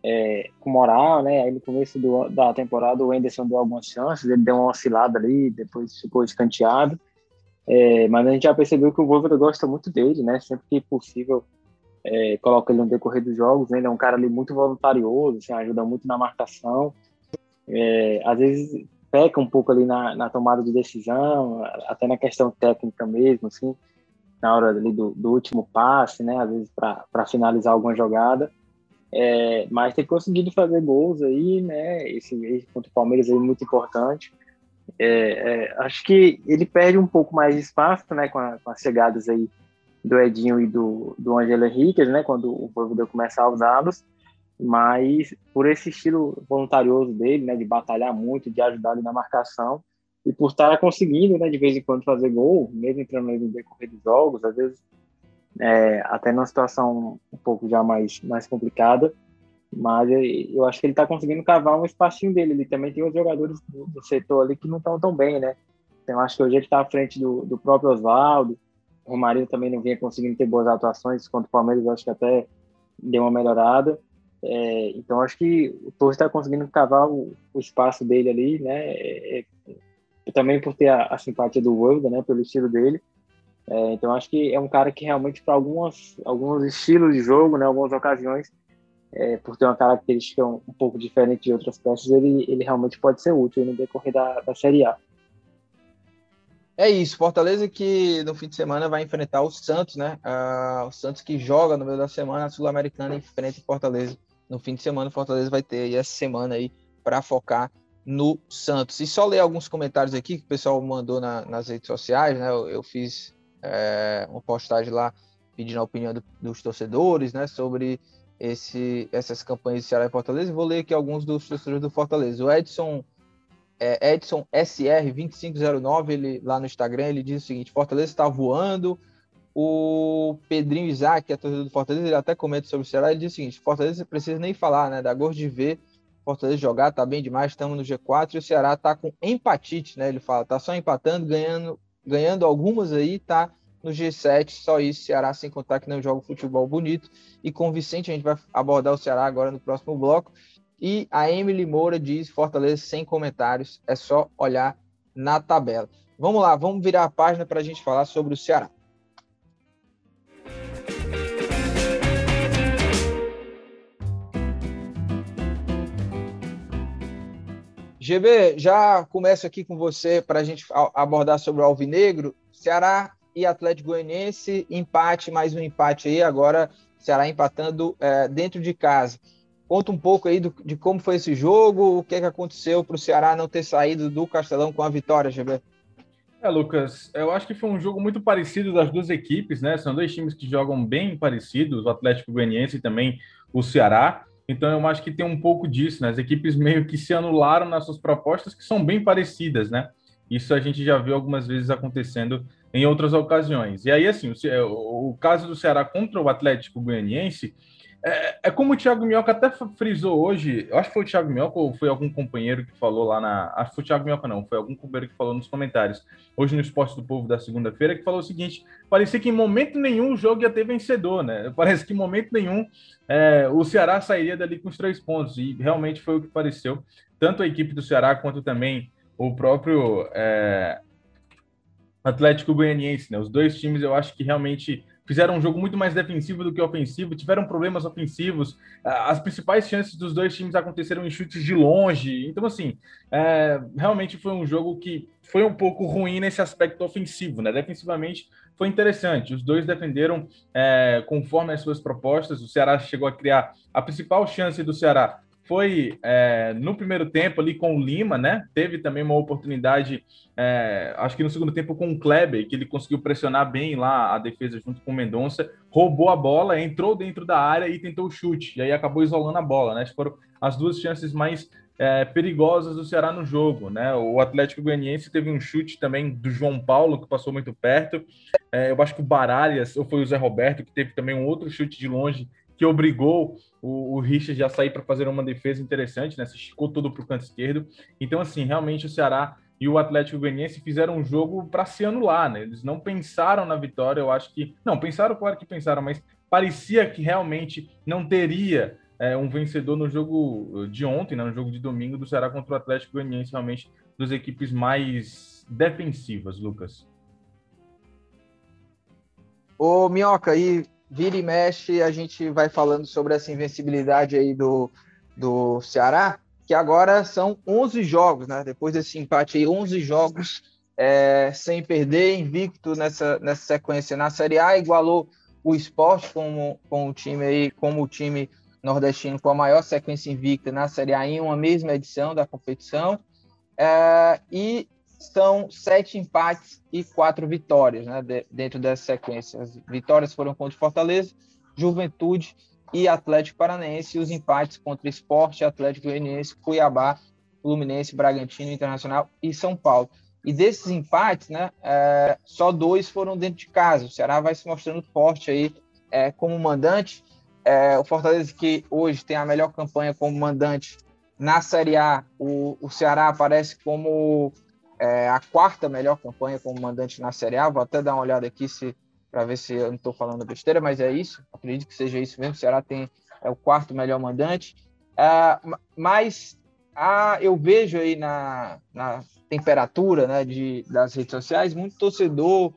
é, com moral, né? Aí no começo do, da temporada o Anderson deu algumas chances, ele deu uma oscilada ali, depois ficou escanteado. É, mas a gente já percebeu que o Wolverine gosta muito dele, né? Sempre que possível é, coloca ele no decorrer dos jogos. Né? Ele é um cara ali muito voluntarioso, assim, ajuda muito na marcação. É, às vezes peca um pouco ali na, na, tomada de decisão, até na questão técnica mesmo, assim, na hora ali do, do último passe, né? Às vezes para finalizar alguma jogada. É, mas tem conseguido fazer gols aí, né? Esse, esse contra o Palmeiras aí muito importante. É, é, acho que ele perde um pouco mais de espaço, né? Com, a, com as chegadas aí do Edinho e do, do Angelo Henrique, né? Quando o Voivoda começa a usá-los. Mas por esse estilo voluntarioso dele, né? De batalhar muito, de ajudar na marcação. E por estar conseguindo, né? De vez em quando fazer gol, mesmo entrando no decorrer dos jogos, às vezes é, até numa situação um pouco já mais, mais complicada, mas eu acho que ele está conseguindo cavar um espacinho dele. Ele também tem os jogadores do, setor ali que não estão tão bem, né? Então acho que hoje ele está à frente do, do próprio Oswaldo. O Romarinho também não vinha conseguindo ter boas atuações contra o Palmeiras, acho que até deu uma melhorada. É, então acho que o Torres está conseguindo cavar o, o, espaço dele ali, né? É, é, também por ter a, a simpatia do World, né? Pelo estilo dele. É, então acho que é um cara que realmente para algumas alguns estilos de jogo, né, algumas ocasiões, é, por ter uma característica um, um, pouco diferente de outras peças, ele, ele realmente pode ser útil no decorrer da, da Série A. É isso, Fortaleza que no fim de semana vai enfrentar o Santos, né? Uh, o Santos que joga no meio da semana, a Sul-Americana enfrenta o Fortaleza. No fim de semana, o Fortaleza vai ter aí essa semana aí para focar no Santos. E só ler alguns comentários aqui que o pessoal mandou na, nas redes sociais, né? Eu, eu fiz é, uma postagem lá pedindo a opinião do, dos torcedores, né, sobre esse, essas campanhas de Ceará e Fortaleza. Vou ler aqui alguns dos torcedores do Fortaleza. O Edson é Edson SR2509, ele, lá no Instagram, ele diz o seguinte: Fortaleza está voando. O Pedrinho Isaac, que é torcedor do Fortaleza, ele até comenta sobre o Ceará, ele diz o seguinte: Fortaleza precisa nem falar, né? Dá gosto de ver Fortaleza jogar, tá bem demais, estamos no G4 e o Ceará tá com empatite, né? Ele fala, tá só empatando, ganhando, ganhando algumas aí, tá no G7, só isso, Ceará sem contar que não joga futebol bonito e convincente, a gente vai abordar o Ceará agora no próximo bloco. E a Emily Moura diz Fortaleza sem comentários, é só olhar na tabela. Vamos lá, vamos virar a página para a gente falar sobre o Ceará. GB, já começo aqui com você para a gente abordar sobre o Alvinegro. Ceará e Atlético Goianiense, empate, mais um empate aí, agora Ceará empatando é, dentro de casa. Conta um pouco aí do, de como foi esse jogo, o que, é que aconteceu para o Ceará não ter saído do Castelão com a vitória, GB. É, Lucas, eu acho que foi um jogo muito parecido das duas equipes, né? São dois times que jogam bem parecidos, o Atlético Goianiense e também o Ceará. Então eu acho que tem um pouco disso, né? As equipes meio que se anularam nas suas propostas, que são bem parecidas, né? Isso a gente já viu algumas vezes acontecendo em outras ocasiões. E aí, assim, o, o caso do Ceará contra o Atlético Goianiense é, é, como o Thiago Minhoca até frisou hoje, eu acho que foi o Thiago Minhoca ou foi algum companheiro que falou lá na. Acho que foi o Thiago Minhoca, não, foi algum companheiro que falou nos comentários, hoje no Esporte do Povo da segunda-feira, que falou o seguinte: parecia que em momento nenhum o jogo ia ter vencedor, né? [LAUGHS] Parece que em momento nenhum é, o Ceará sairia dali com os três pontos, e realmente foi o que pareceu. Tanto a equipe do Ceará quanto também o próprio é, Atlético Goianiense, né? Os dois times eu acho que realmente fizeram um jogo muito mais defensivo do que ofensivo, tiveram problemas ofensivos. As principais chances dos dois times aconteceram em chutes de longe. Então, assim, é, realmente foi um jogo que foi um pouco ruim nesse aspecto ofensivo, né? Defensivamente foi interessante. Os dois defenderam é, conforme as suas propostas. O Ceará chegou a criar a principal chance do Ceará foi é, no primeiro tempo ali com o Lima, né? Teve também uma oportunidade, é, acho que no segundo tempo com o Kleber, que ele conseguiu pressionar bem lá a defesa junto com o Mendonça, roubou a bola, entrou dentro da área e tentou o chute, e aí acabou isolando a bola, né? Foram as duas chances mais é, perigosas do Ceará no jogo, né? O Atlético Goianiense teve um chute também do João Paulo, que passou muito perto. É, eu acho que o Baralhas, ou foi o Zé Roberto, que teve também um outro chute de longe que obrigou o, o Richard a sair para fazer uma defesa interessante, né? Se esticou todo para o canto esquerdo. Então, assim, realmente o Ceará e o Atlético Goianiense fizeram um jogo para se anular, né? Eles não pensaram na vitória, eu acho que. Não, pensaram, claro que pensaram, mas parecia que realmente não teria é, um vencedor no jogo de ontem, né? no jogo de domingo, do Ceará contra o Atlético Goianiense, realmente das equipes mais defensivas, Lucas. Ô, Minhoca, e vira e mexe, a gente vai falando sobre essa invencibilidade aí do, do Ceará, que agora são 11 jogos, né? Depois desse empate aí, 11 jogos é, sem perder, invicto nessa, nessa sequência na Série A, igualou o esporte com, com o time aí, como o time nordestino com a maior sequência invicta na Série A em uma mesma edição da competição. É, e são sete empates e quatro vitórias né, de, dentro dessa sequência. As vitórias foram contra Fortaleza, Juventude e Atlético Paranaense, e os empates contra Esporte, Atlético Goianiense, Cuiabá, Fluminense, Bragantino, Internacional e São Paulo. E desses empates, né, é, só dois foram dentro de casa. O Ceará vai se mostrando forte aí é, como mandante. É, o Fortaleza, que hoje tem a melhor campanha como mandante na Série A, o, o Ceará aparece como é a quarta melhor campanha como mandante na Série A. Vou até dar uma olhada aqui se para ver se eu não estou falando besteira, mas é isso. Acredito que seja isso mesmo. O Ceará tem é o quarto melhor mandante. É, mas a, eu vejo aí na, na temperatura né, de, das redes sociais muito torcedor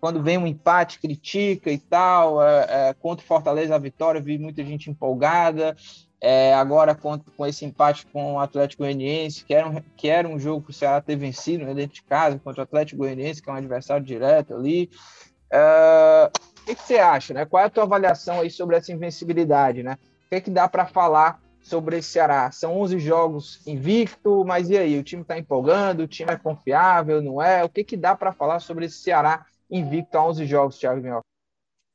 quando vem um empate critica e tal. É, é, contra o Fortaleza a vitória, vi muita gente empolgada. É, agora com, com, esse empate com o Atlético Goianiense, que era um, que era um jogo que o Ceará ter vencido né, dentro de casa contra o Atlético Goianiense, que é um adversário direto ali. É, o que, que, você acha? Né? Qual é a tua avaliação aí sobre essa invencibilidade? Né? O que, é que dá para falar sobre esse Ceará? São 11 jogos invicto, mas e aí? O time está empolgando? O time é confiável? Não é? O que, que dá para falar sobre esse Ceará invicto a 11 jogos, Thiago Minhoca?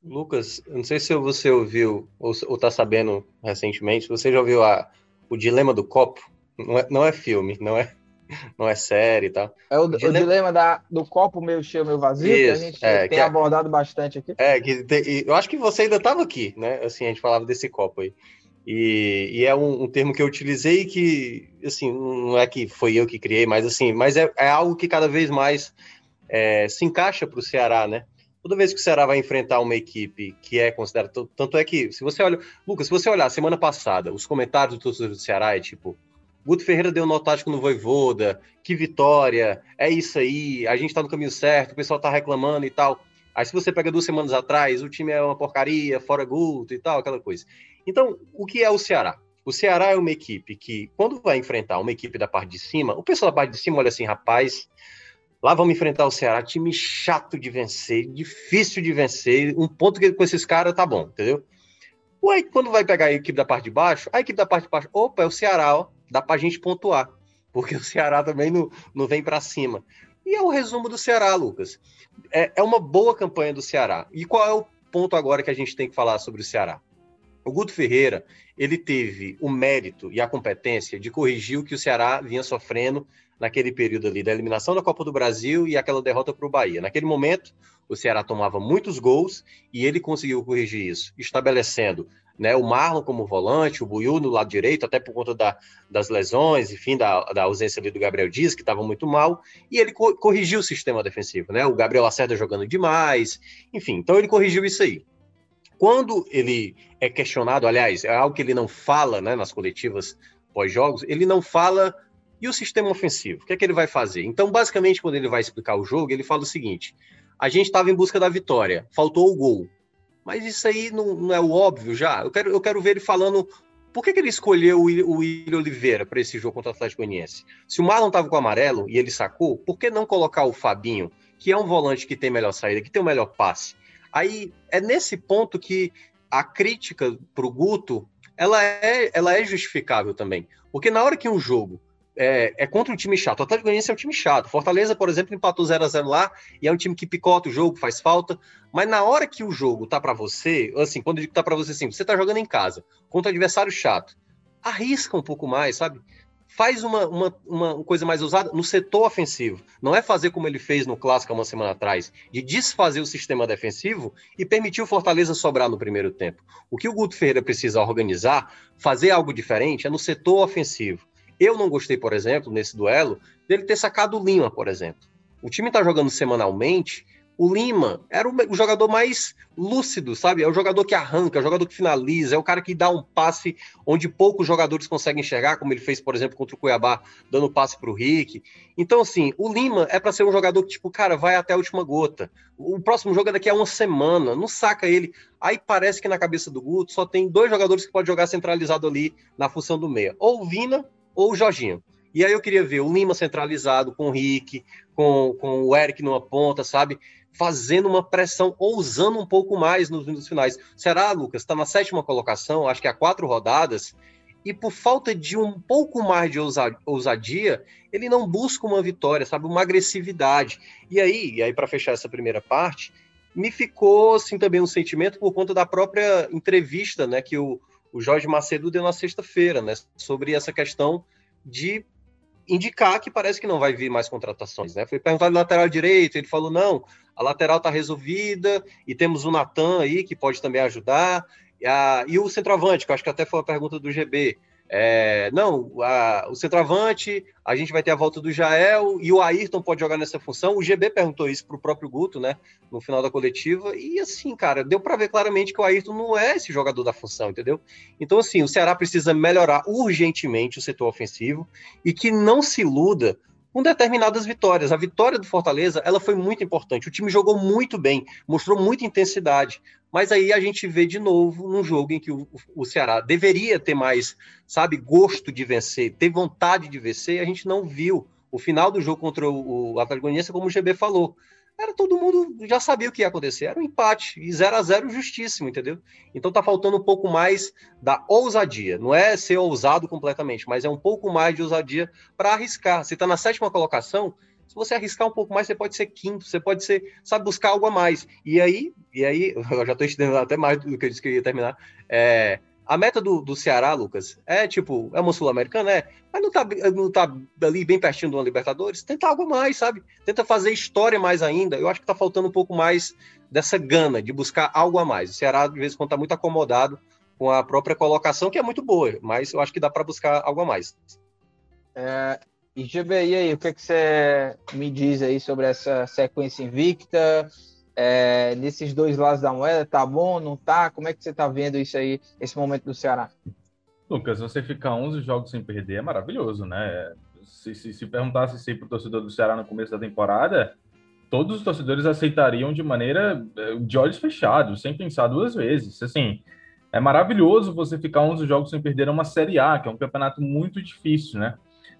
Lucas, não sei se você ouviu ou está sabendo recentemente, você já ouviu a, o Dilema do Copo? Não é, não é filme, não é, [LAUGHS] não é sério e tal. É o, o dilema da, do copo meio cheio, meio vazio, Isso, que a gente é, tem abordado bastante aqui. É, que te, eu acho que você ainda estava aqui, né? Assim, a gente falava desse copo aí. E, e é um, um, termo que eu utilizei que, assim, não é que foi eu que criei, mas assim, mas é, é algo que cada vez mais é, se encaixa para o Ceará, né? Toda vez que o Ceará vai enfrentar uma equipe que é considerada. Tanto é que, se você olha. Lucas, se você olhar semana passada, os comentários do torcedor do Ceará é tipo. Guto Ferreira deu nó tático no Voivoda, que vitória, é isso aí, a gente tá no caminho certo, o pessoal tá reclamando e tal. Aí se você pega duas semanas atrás, o time é uma porcaria, fora Guto e tal, aquela coisa. Então, o que é o Ceará? O Ceará é uma equipe que, quando vai enfrentar uma equipe da parte de cima, o pessoal da parte de cima olha assim, rapaz, lá vamos enfrentar o Ceará, time chato de vencer, difícil de vencer, um ponto que com esses caras tá bom, entendeu? Ué, quando vai pegar a equipe da parte de baixo, a equipe da parte de baixo, opa, é o Ceará, ó, dá pra gente pontuar, porque [LAUGHS] o Ceará também não, não vem para cima. E é o resumo do Ceará, Lucas. É, é uma boa campanha do Ceará. E qual é o ponto agora que a gente tem que falar sobre o Ceará? O Guto Ferreira, ele teve o mérito e a competência de corrigir o que o Ceará vinha sofrendo naquele período ali da eliminação da Copa do Brasil e aquela derrota para o Bahia. Naquele momento, o Ceará tomava muitos gols e ele conseguiu corrigir isso, estabelecendo né, o Marlon como volante, o Buiu no lado direito, até por conta da, das lesões, enfim, da, da ausência ali do Gabriel Dias, que estava muito mal, e ele co corrigiu o sistema defensivo, né? O Gabriel Lacerda jogando demais, enfim, então ele corrigiu isso aí. Quando ele é questionado, aliás, é algo que ele não fala né, nas coletivas pós-jogos, ele não fala e o sistema ofensivo, o que é que ele vai fazer? Então, basicamente, quando ele vai explicar o jogo, ele fala o seguinte: a gente estava em busca da vitória, faltou o gol. Mas isso aí não, não, é o óbvio já? Eu quero, eu quero ver ele falando por que, que ele escolheu o William Oliveira para esse jogo contra o Atlético Goianiense? Se o Marlon estava com o amarelo e ele sacou, por que não colocar o Fabinho, que é um volante que tem melhor saída, que tem o melhor passe? Aí é nesse ponto que a crítica para o Guto ela é, ela é justificável também. Porque na hora que um jogo é, é, contra um time chato. O Atlético Goianiense é um time chato. Fortaleza, por exemplo, empatou 0 a 0 lá e é um time que picota o jogo, faz falta. Mas na hora que o jogo tá para você, assim, quando eu digo tá para você, assim, você tá jogando em casa contra adversário chato, arrisca um pouco mais, sabe? faz uma, uma, uma coisa mais usada no setor ofensivo. Não é fazer como ele fez no Clássico há uma semana atrás, de desfazer o sistema defensivo e permitir o Fortaleza sobrar no primeiro tempo. O que o Guto Ferreira precisa organizar, fazer algo diferente, é no setor ofensivo. Eu não gostei, por exemplo, nesse duelo, dele ter sacado o Lima, por exemplo. O time está jogando semanalmente o Lima era o jogador mais lúcido, sabe? É o jogador que arranca, é o jogador que finaliza, é o cara que dá um passe onde poucos jogadores conseguem enxergar, como ele fez, por exemplo, contra o Cuiabá, dando passe para o Rick. Então, assim, o Lima é para ser um jogador que, tipo, cara, vai até a última gota. O próximo jogo é daqui a uma semana, não saca ele. Aí parece que na cabeça do Guto só tem dois jogadores que pode jogar centralizado ali na função do meia, ou o Vina ou o Jorginho. E aí eu queria ver o Lima centralizado com o Rick, com, com o Eric numa ponta, sabe? fazendo uma pressão, ousando um pouco mais nos minutos finais. Será, Lucas? Está na sétima colocação, acho que há quatro rodadas, e por falta de um pouco mais de ousadia, ele não busca uma vitória, sabe? Uma agressividade. E aí, e aí para fechar essa primeira parte, me ficou assim também um sentimento por conta da própria entrevista, né, que o, o Jorge Macedo deu na sexta-feira, né, sobre essa questão de indicar que parece que não vai vir mais contratações, né? Foi perguntado do lateral direito, ele falou não, a lateral está resolvida e temos o Natan aí que pode também ajudar. E, a, e o centroavante, que eu acho que até foi uma pergunta do GB. É, não, a, o centroavante, a gente vai ter a volta do Jael e o Ayrton pode jogar nessa função. O GB perguntou isso para o próprio Guto, né, no final da coletiva, e assim, cara, deu para ver claramente que o Ayrton não é esse jogador da função, entendeu? Então, assim, o Ceará precisa melhorar urgentemente o setor ofensivo e que não se iluda com determinadas vitórias. A vitória do Fortaleza, ela foi muito importante. O time jogou muito bem, mostrou muita intensidade. Mas aí a gente vê de novo num jogo em que o, o Ceará deveria ter mais, sabe, gosto de vencer, ter vontade de vencer, a gente não viu. O final do jogo contra o, Atlético Goianiense, como o GB falou, era todo mundo já sabia o que ia acontecer, era um empate, e 0 a 0 justíssimo, entendeu? Então tá faltando um pouco mais da ousadia, não é ser ousado completamente, mas é um pouco mais de ousadia para arriscar. Você tá na sétima colocação, se você arriscar um pouco mais, você pode ser quinto, você pode ser, sabe, buscar algo a mais. E aí, e aí, [LAUGHS] eu já estou estudando até mais do que eu disse que eu ia terminar. É, a meta do, do Ceará, Lucas, é tipo, é uma Sul-Americana, é, mas não tá, não tá ali bem pertinho uma Libertadores, tenta algo mais, sabe? Tenta fazer história mais ainda. Eu acho que tá faltando um pouco mais dessa gana de buscar algo a mais. O Ceará, de vez em quando, tá muito acomodado com a própria colocação, que é muito boa, mas eu acho que dá para buscar algo a mais. É, e GB, e aí, o que, que você me diz aí sobre essa sequência invicta? É, nesses dois lados da moeda? Tá bom, não tá? Como é que você tá vendo isso aí, esse momento do Ceará? Lucas, você ficar 11 jogos sem perder é maravilhoso, né? Se, se, se perguntasse isso para o torcedor do Ceará no começo da temporada, todos os torcedores aceitariam de maneira é, de olhos fechados, sem pensar duas vezes. Assim, é maravilhoso você ficar 11 jogos sem perder uma Série A, que é um campeonato muito difícil, né?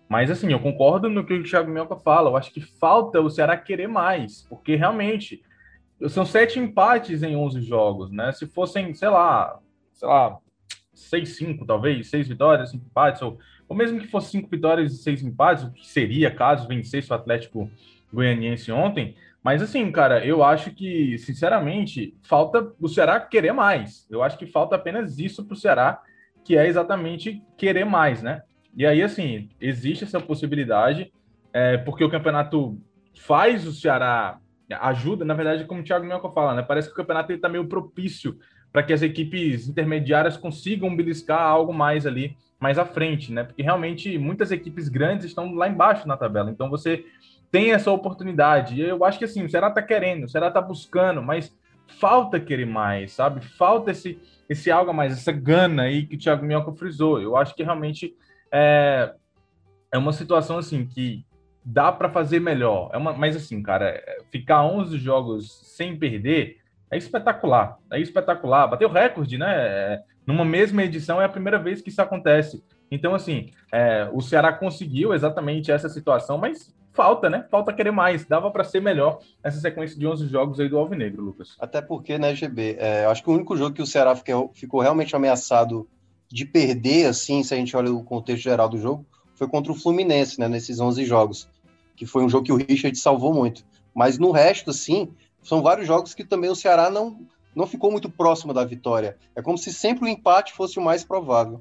Mas, assim, eu concordo no que o Thiago Minhoca fala. Eu acho que falta o Ceará querer mais, porque realmente são sete empates em 11 jogos, né? Se fossem, sei lá, sei lá, seis, cinco, talvez, seis vitórias, cinco empates, ou, ou mesmo que fosse cinco vitórias e seis empates, o que seria caso vencesse o Atlético Goianiense ontem. Mas assim, cara, eu acho que, sinceramente, falta o Ceará querer mais. Eu acho que falta apenas isso para o Ceará, que é exatamente querer mais, né? E aí, assim, existe essa possibilidade, é, porque o campeonato faz o Ceará ajuda, na verdade, como o Thiago Melco fala, né? Parece que o campeonato está meio propício para que as equipes intermediárias consigam beliscar algo mais ali, mais à frente, né? Porque realmente muitas equipes grandes estão lá embaixo na tabela. Então você tem essa oportunidade. Eu acho que assim, o Ceará está querendo, o Ceará está buscando, mas falta querer mais, sabe? Falta esse, esse algo a mais, essa gana aí que o Thiago Minhoca frisou. Eu acho que realmente é, é uma situação assim que dá para fazer melhor. É uma, mas assim, cara, é, ficar 11 jogos sem perder é espetacular. É espetacular. Bateu recorde, né? É, numa mesma edição é a primeira vez que isso acontece. Então, assim, é, o Ceará conseguiu exatamente essa situação, mas falta, né? Falta querer mais. Dava para ser melhor essa sequência de 11 jogos aí do Alvinegro, Lucas. Até porque, né, GB, é, acho que o único jogo que o Ceará ficou, ficou realmente ameaçado de perder, assim, se a gente olha o contexto geral do jogo, foi contra o Fluminense, né, nesses 11 jogos que foi um jogo que o Richard salvou muito. Mas no resto, sim, são vários jogos que também o Ceará não, não ficou muito próximo da vitória. É como se sempre o empate fosse o mais provável.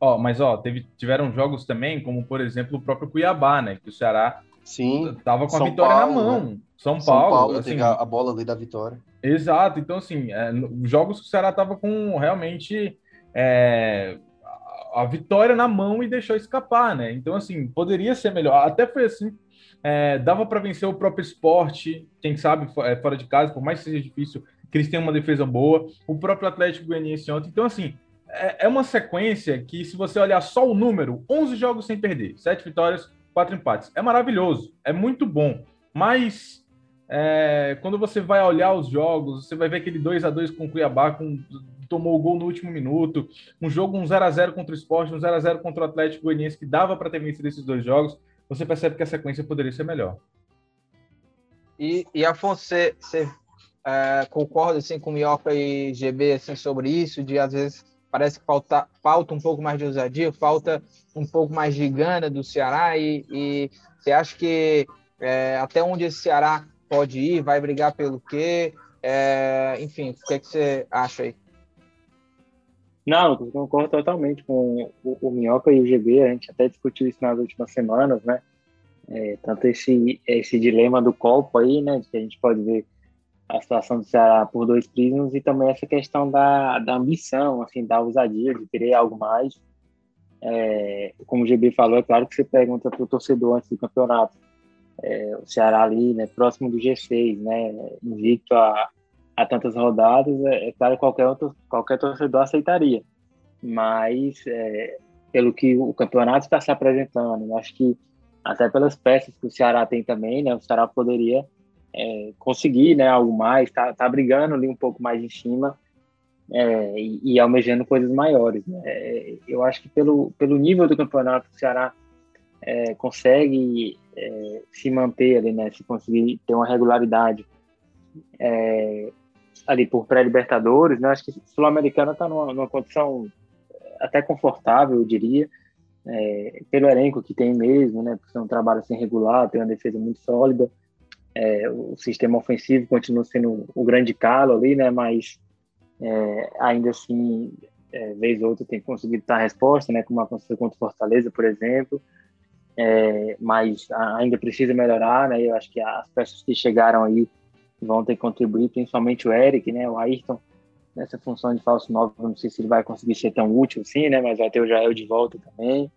Ó, mas ó, teve, tiveram jogos também, como por exemplo o próprio Cuiabá, né? Que o Ceará Sim, tava com São a vitória Paulo, na mão. Né? São, São Paulo, Paulo assim, a, a bola ali da vitória. Exato. Então, assim, é, jogos que o Ceará tava com realmente é, a, vitória na mão e deixou escapar, né? Então, assim, poderia ser melhor. Até foi assim é, dava para vencer o próprio esporte, quem sabe é, fora de casa, por mais que seja difícil, que eles têm uma defesa boa. O próprio Atlético Goianiense ontem. Então, assim, é, é uma sequência que, se você olhar só o número, 11 jogos sem perder, 7 vitórias, 4 empates. É maravilhoso, é muito bom. Mas é, quando você vai olhar os jogos, você vai ver aquele 2 a 2 com o Cuiabá, com, tomou o gol no último minuto, um jogo um 0 a 0 contra o Esporte, um 0 a 0 contra o Atlético Goianiense, que dava para ter vencido esses dois jogos você percebe que a sequência poderia ser melhor. E, e Afonso, você, você é, concorda assim, com Minhoca e GB assim, sobre isso, de às vezes parece que falta, falta um pouco mais de ousadia, falta um pouco mais de gana do Ceará e, e você acha que é, até onde esse Ceará pode ir, vai brigar pelo quê? É, enfim, o que, é que você acha aí? Não, eu concordo totalmente com o, o Minhoca e o GB, a gente até discutiu isso nas últimas semanas, né? É, tanto esse, esse dilema do copo aí, né? De que a gente pode ver a situação do Ceará por dois prismas e também essa questão da, da ambição, assim, da ousadia, de querer algo mais. É, como o GB falou, é claro que você pergunta para o torcedor antes do campeonato, é, o Ceará ali, né, próximo do G6, né, invicto a, a tantas rodadas, é, é claro que qualquer, outro, qualquer torcedor aceitaria. Mas, é, pelo que o campeonato está se apresentando, acho que até pelas peças que o Ceará tem também, né, o Ceará poderia é, conseguir né, algo mais, tá, tá brigando ali um pouco mais em cima é, e, e, almejando coisas maiores. Né? É, eu acho que pelo, pelo nível do campeonato, o Ceará é, consegue é, se manter ali, né, se conseguir ter uma regularidade ali por pré-libertadores, né? Acho que Sul-Americana está numa, numa, condição até confortável, eu diria, é, pelo elenco que tem mesmo, né? Porque é um trabalho assim regular, tem uma defesa muito sólida, é, o sistema ofensivo continua sendo o grande calo ali, né? Mas é, ainda assim vez ou outra tem conseguido dar resposta, né, como aconteceu contra o Fortaleza, por exemplo, mas ainda precisa melhorar, né, eu acho que as peças que chegaram aí vão ter que contribuir, principalmente o Eric, né, o Ayrton, nessa função de falso 9, não sei se ele vai conseguir ser tão útil assim, né, mas vai ter o Jael de volta também,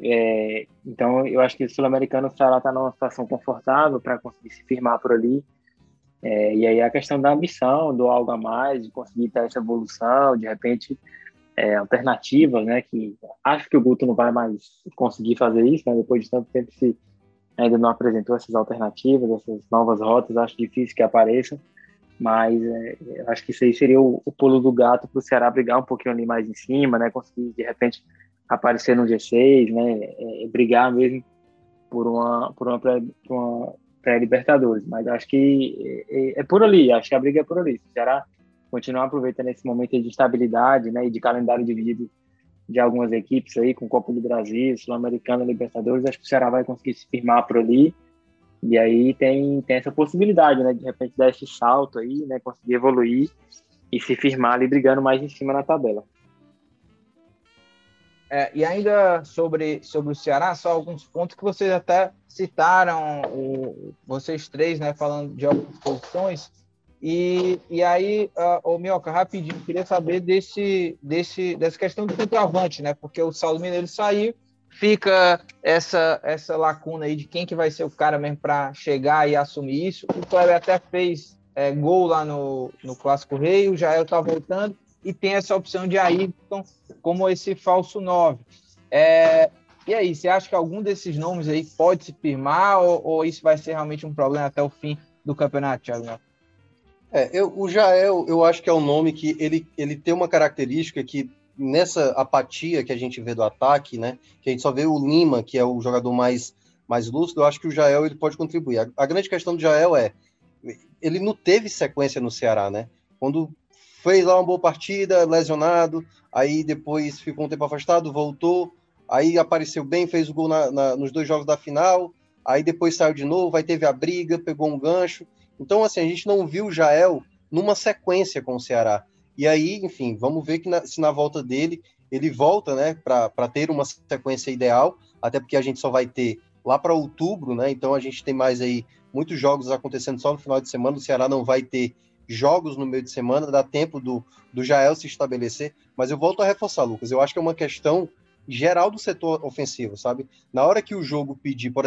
é, então eu acho que o Sul-Americano está numa situação confortável para conseguir se firmar por ali, é, e aí a questão da ambição, do algo a mais, de conseguir ter essa evolução, de repente é, alternativas, né? Que acho que o Guto não vai mais conseguir fazer isso, né? Depois de tanto tempo se ainda não apresentou essas alternativas, essas novas rotas, acho difícil que apareçam, mas é, acho que isso aí seria o, o pulo do gato para o Ceará brigar um pouquinho ali mais em cima, né? Conseguir de repente aparecer no G6, né? É, brigar mesmo por uma por uma, por uma pré-Libertadores, mas acho que é, é, é, por ali, acho que a briga é por ali. Se o Ceará continuar aproveitando esse momento de estabilidade né, e de calendário dividido de algumas equipes aí, com Copa do Brasil, Sul-Americana, Libertadores, acho que o Ceará vai conseguir se firmar por ali. E aí tem, tem essa possibilidade, né, de repente dar esse salto aí, né, conseguir evoluir e se firmar ali brigando mais em cima na tabela. É, e ainda sobre, sobre o Ceará, só alguns pontos que vocês até citaram, o, vocês três, né, falando de algumas posições. E, e aí, uh, o Mioca, rapidinho, queria saber desse, desse, dessa questão do centroavante, né? Porque o Saulo Mineiro saiu, fica essa, essa lacuna aí de quem que vai ser o cara mesmo para chegar e assumir isso. O Kleber até fez é, gol lá no, no Clássico Rei, o Jael tá voltando e tem essa opção de Ayrton como esse falso 9. É, e aí, você acha que algum desses nomes aí pode se firmar ou, ou isso vai ser realmente um problema até o fim do campeonato, Thiago? É, eu, o Jael, eu acho que é um nome que ele, ele tem uma característica que nessa apatia que a gente vê do ataque, né, que a gente só vê o Lima, que é o jogador mais, mais lúcido, eu acho que o Jael ele pode contribuir. A, a grande questão do Jael é, ele não teve sequência no Ceará, né? Quando fez lá uma boa partida, lesionado, aí depois ficou um tempo afastado, voltou, aí apareceu bem, fez o gol na, na, nos dois jogos da final, aí depois saiu de novo, aí teve a briga, pegou um gancho. Então, assim, a gente não viu o Jael numa sequência com o Ceará. E aí, enfim, vamos ver que na, se na volta dele ele volta, né, para ter uma sequência ideal, até porque a gente só vai ter lá para outubro, né? Então a gente tem mais aí muitos jogos acontecendo só no final de semana. O Ceará não vai ter jogos no meio de semana, dá tempo do, do Jael se estabelecer. Mas eu volto a reforçar, Lucas, eu acho que é uma questão geral do setor ofensivo, sabe? Na hora que o jogo pedir, por,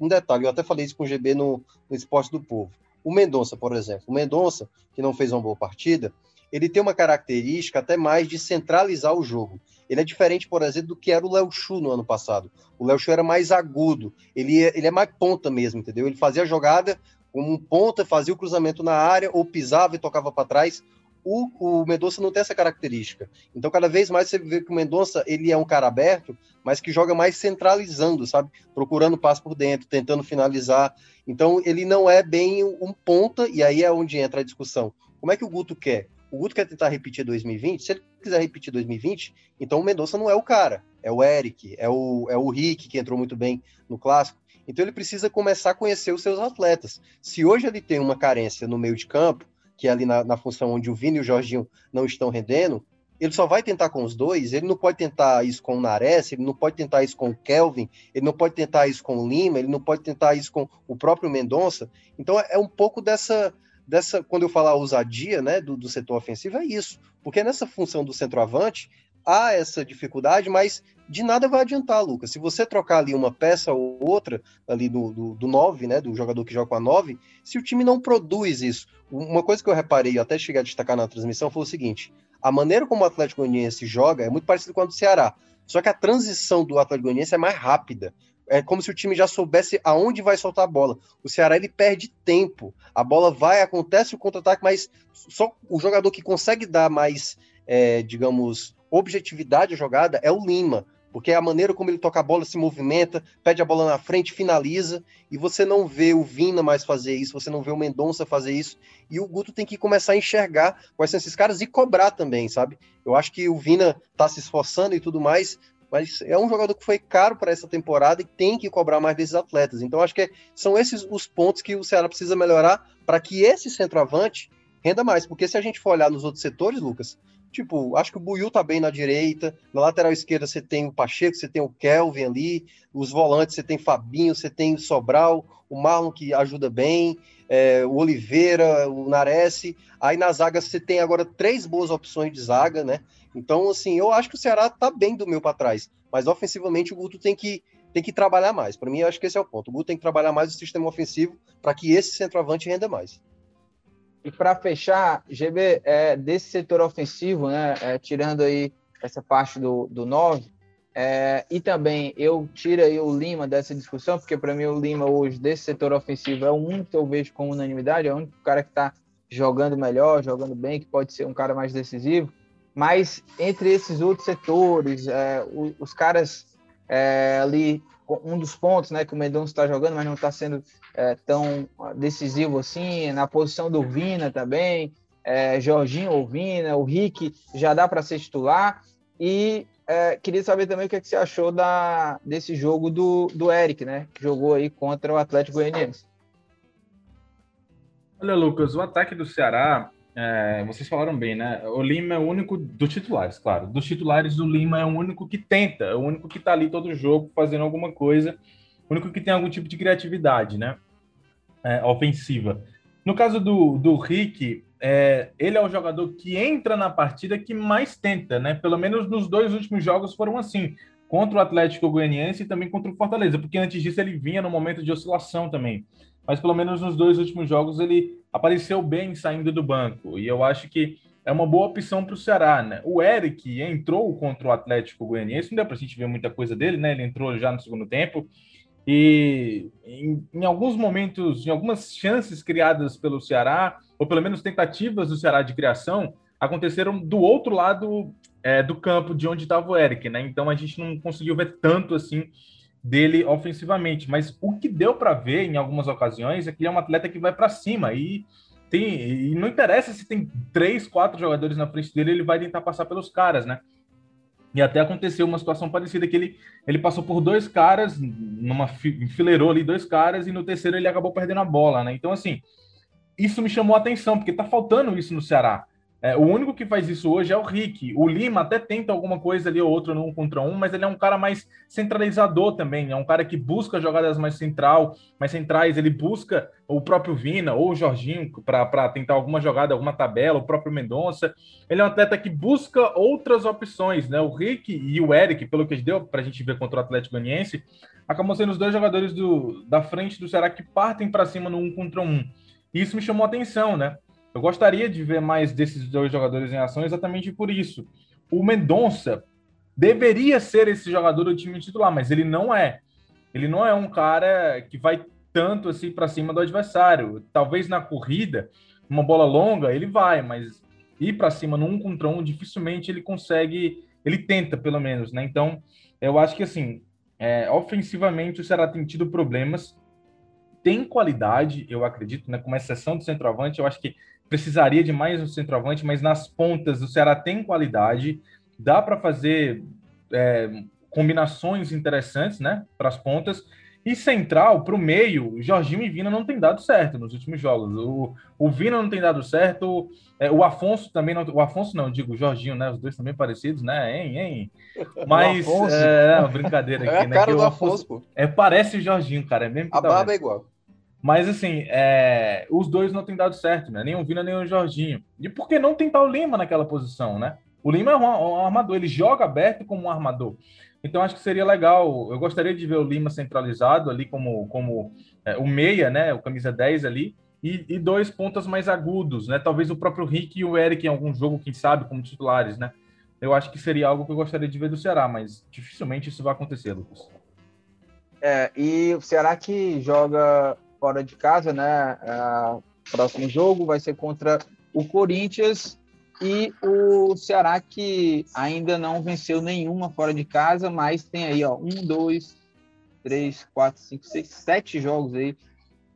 um detalhe, eu até falei isso com o GB no, no Esporte do Povo. O Mendonça, por exemplo, o Mendonça, que não fez uma boa partida, ele tem uma característica até mais de centralizar o jogo. Ele é diferente, por exemplo, do que era o Léo Chu no ano passado. O Léo Chu era mais agudo, ele é, ele é mais ponta mesmo, entendeu? Ele fazia a jogada como um ponta, fazia o cruzamento na área, ou pisava e tocava para trás. O, o Mendonça não tem essa característica. Então, cada vez mais você vê que o Mendonça ele é um cara aberto, mas que joga mais centralizando, sabe? Procurando passo por dentro, tentando finalizar. Então, ele não é bem um ponta, e aí é onde entra a discussão. Como é que o Guto quer? O Guto quer tentar repetir 2020? Se ele quiser repetir 2020, então o Mendonça não é o cara. É o Eric, é o, é o Rick, que entrou muito bem no clássico. Então ele precisa começar a conhecer os seus atletas. Se hoje ele tem uma carência no meio de campo, que é ali na, na função onde o Vini e o Jorginho não estão rendendo, ele só vai tentar com os dois, ele não pode tentar isso com o Nares, ele não pode tentar isso com o Kelvin, ele não pode tentar isso com o Lima, ele não pode tentar isso com o próprio Mendonça. Então é um pouco dessa, dessa quando eu falar ousadia né, do, do setor ofensivo, é isso. Porque nessa função do centroavante, há essa dificuldade, mas de nada vai adiantar, Lucas. Se você trocar ali uma peça ou outra, ali do, do, do 9, né, do jogador que joga com a 9, se o time não produz isso. Uma coisa que eu reparei, até cheguei a destacar na transmissão, foi o seguinte: a maneira como o Atlético Goianiense joga é muito parecida com a do Ceará. Só que a transição do Atlético Goianiense é mais rápida. É como se o time já soubesse aonde vai soltar a bola. O Ceará ele perde tempo. A bola vai, acontece o contra-ataque, mas só o jogador que consegue dar mais, é, digamos, objetividade à jogada é o Lima, porque é a maneira como ele toca a bola, se movimenta, pede a bola na frente, finaliza, e você não vê o Vina mais fazer isso, você não vê o Mendonça fazer isso, e o Guto tem que começar a enxergar quais são esses caras e cobrar também, sabe? Eu acho que o Vina tá se esforçando e tudo mais, mas é um jogador que foi caro para essa temporada e tem que cobrar mais desses atletas. Então acho que são esses os pontos que o Ceará precisa melhorar para que esse centroavante renda mais. Porque se a gente for olhar nos outros setores, Lucas, tipo, acho que o Buiu tá bem na direita, na lateral esquerda você tem o Pacheco, você tem o Kelvin ali, os volantes você tem Fabinho, você tem o Sobral, o Marlon que ajuda bem, é, o Oliveira, o Nares. Aí na zaga você tem agora três boas opções de zaga, né? Então, assim, eu acho que o Ceará tá bem do meu para trás, mas ofensivamente o Guto tem que tem que trabalhar mais. Para mim, eu acho que esse é o ponto. O Guto tem que trabalhar mais o sistema ofensivo para que esse centroavante renda mais. E para fechar, GB, é, desse setor ofensivo, né, é, tirando aí essa parte do, do 9, é, e também eu tiro aí o Lima dessa discussão, porque para mim o Lima hoje, desse setor ofensivo, é o único que eu vejo com unanimidade, é o único cara que está jogando melhor, jogando bem, que pode ser um cara mais decisivo. Mas entre esses outros setores, é, os, os caras é, ali um dos pontos né, que o Mendonça está jogando, mas não está sendo é, tão decisivo assim, na posição do Vina também, é, Jorginho ou Vina, o Rick já dá para ser titular, e é, queria saber também o que, é que você achou da, desse jogo do, do Eric, né, que jogou aí contra o Atlético Goianiense. Olha, Lucas, o ataque do Ceará é, vocês falaram bem, né? O Lima é o único dos titulares, claro. Dos titulares, o Lima é o único que tenta, é o único que tá ali todo jogo fazendo alguma coisa, o único que tem algum tipo de criatividade, né? É, ofensiva. No caso do, do Rick, é, ele é o jogador que entra na partida que mais tenta, né? Pelo menos nos dois últimos jogos foram assim, contra o Atlético Goianiense e também contra o Fortaleza, porque antes disso ele vinha no momento de oscilação também. Mas pelo menos nos dois últimos jogos ele apareceu bem saindo do banco. E eu acho que é uma boa opção para o Ceará, né? O Eric entrou contra o Atlético Goianiense, não deu para a gente ver muita coisa dele, né? Ele entrou já no segundo tempo. E em, em, alguns momentos, em algumas chances criadas pelo Ceará, ou pelo menos tentativas do Ceará de criação, aconteceram do outro lado é, do campo de onde estava o Eric, né? Então a gente não conseguiu ver tanto assim dele ofensivamente. Mas o que deu para ver em algumas ocasiões é que ele é um atleta que vai para cima e tem e não interessa se tem três, quatro jogadores na frente dele, ele vai tentar passar pelos caras, né? E até aconteceu uma situação parecida que ele, ele passou por dois caras, numa enfileirou ali dois caras e no terceiro ele acabou perdendo a bola, né? Então assim, isso me chamou a atenção porque tá faltando isso no Ceará. É, o único que faz isso hoje é o Rick. O Lima até tenta alguma coisa ali ou outra no um contra um, mas ele é um cara mais centralizador também. É um cara que busca jogadas mais central, mais centrais. Ele busca o próprio Vina ou o Jorginho para tentar alguma jogada, alguma tabela, o próprio Mendonça. Ele é um atleta que busca outras opções, né? O Rick e o Eric, pelo que deu para a gente ver contra o Atlético Goianiense, acabam sendo os dois jogadores do, da frente do Ceará que partem para cima no um contra um. E isso me chamou a atenção, né? Eu gostaria de ver mais desses dois jogadores em ação exatamente por isso. O Mendonça deveria ser esse jogador do time titular, mas ele não é. Ele não é um cara que vai tanto assim para cima do adversário. Talvez na corrida, uma bola longa, ele vai, mas ir para cima no um contra um, dificilmente ele consegue. Ele tenta, pelo menos, né? Então, eu acho que assim, é, ofensivamente o Ceará tem tido problemas. Tem qualidade, eu acredito, né? Com exceção do centroavante, eu acho que precisaria de mais um centroavante, mas nas pontas o Ceará tem qualidade, dá para fazer é, combinações interessantes, né, para as pontas. E central, para o meio, Jorginho e Vina não tem dado certo nos últimos jogos. O, o Vina não tem dado certo, é, o Afonso também não. O Afonso não, digo o Jorginho, né? Os dois também parecidos, né? Hein, hein? [LAUGHS] Mas. É, é, brincadeira aqui, é né? cara do Afonso, pô. É, parece o Jorginho, cara. É mesmo a barba é igual. Mas, assim, é... os dois não têm dado certo, né? Nem o Vina, nem o Jorginho. E por que não tentar o Lima naquela posição, né? O Lima é um, armador, ele joga aberto como um armador. Então, acho que seria legal. Eu gostaria de ver o Lima centralizado ali como, como é, o meia, né? O camisa 10 ali. E, e, dois pontas mais agudos, né? Talvez o próprio Rick e o Eric em algum jogo, quem sabe, como titulares, né? Eu acho que seria algo que eu gostaria de ver do Ceará, mas dificilmente isso vai acontecer, Lucas. É, e o Ceará que joga fora de casa, né? É, próximo jogo vai ser contra o Corinthians e o Ceará que ainda não venceu nenhuma fora de casa, mas tem aí, ó, um, dois, três, quatro, cinco, seis, sete jogos aí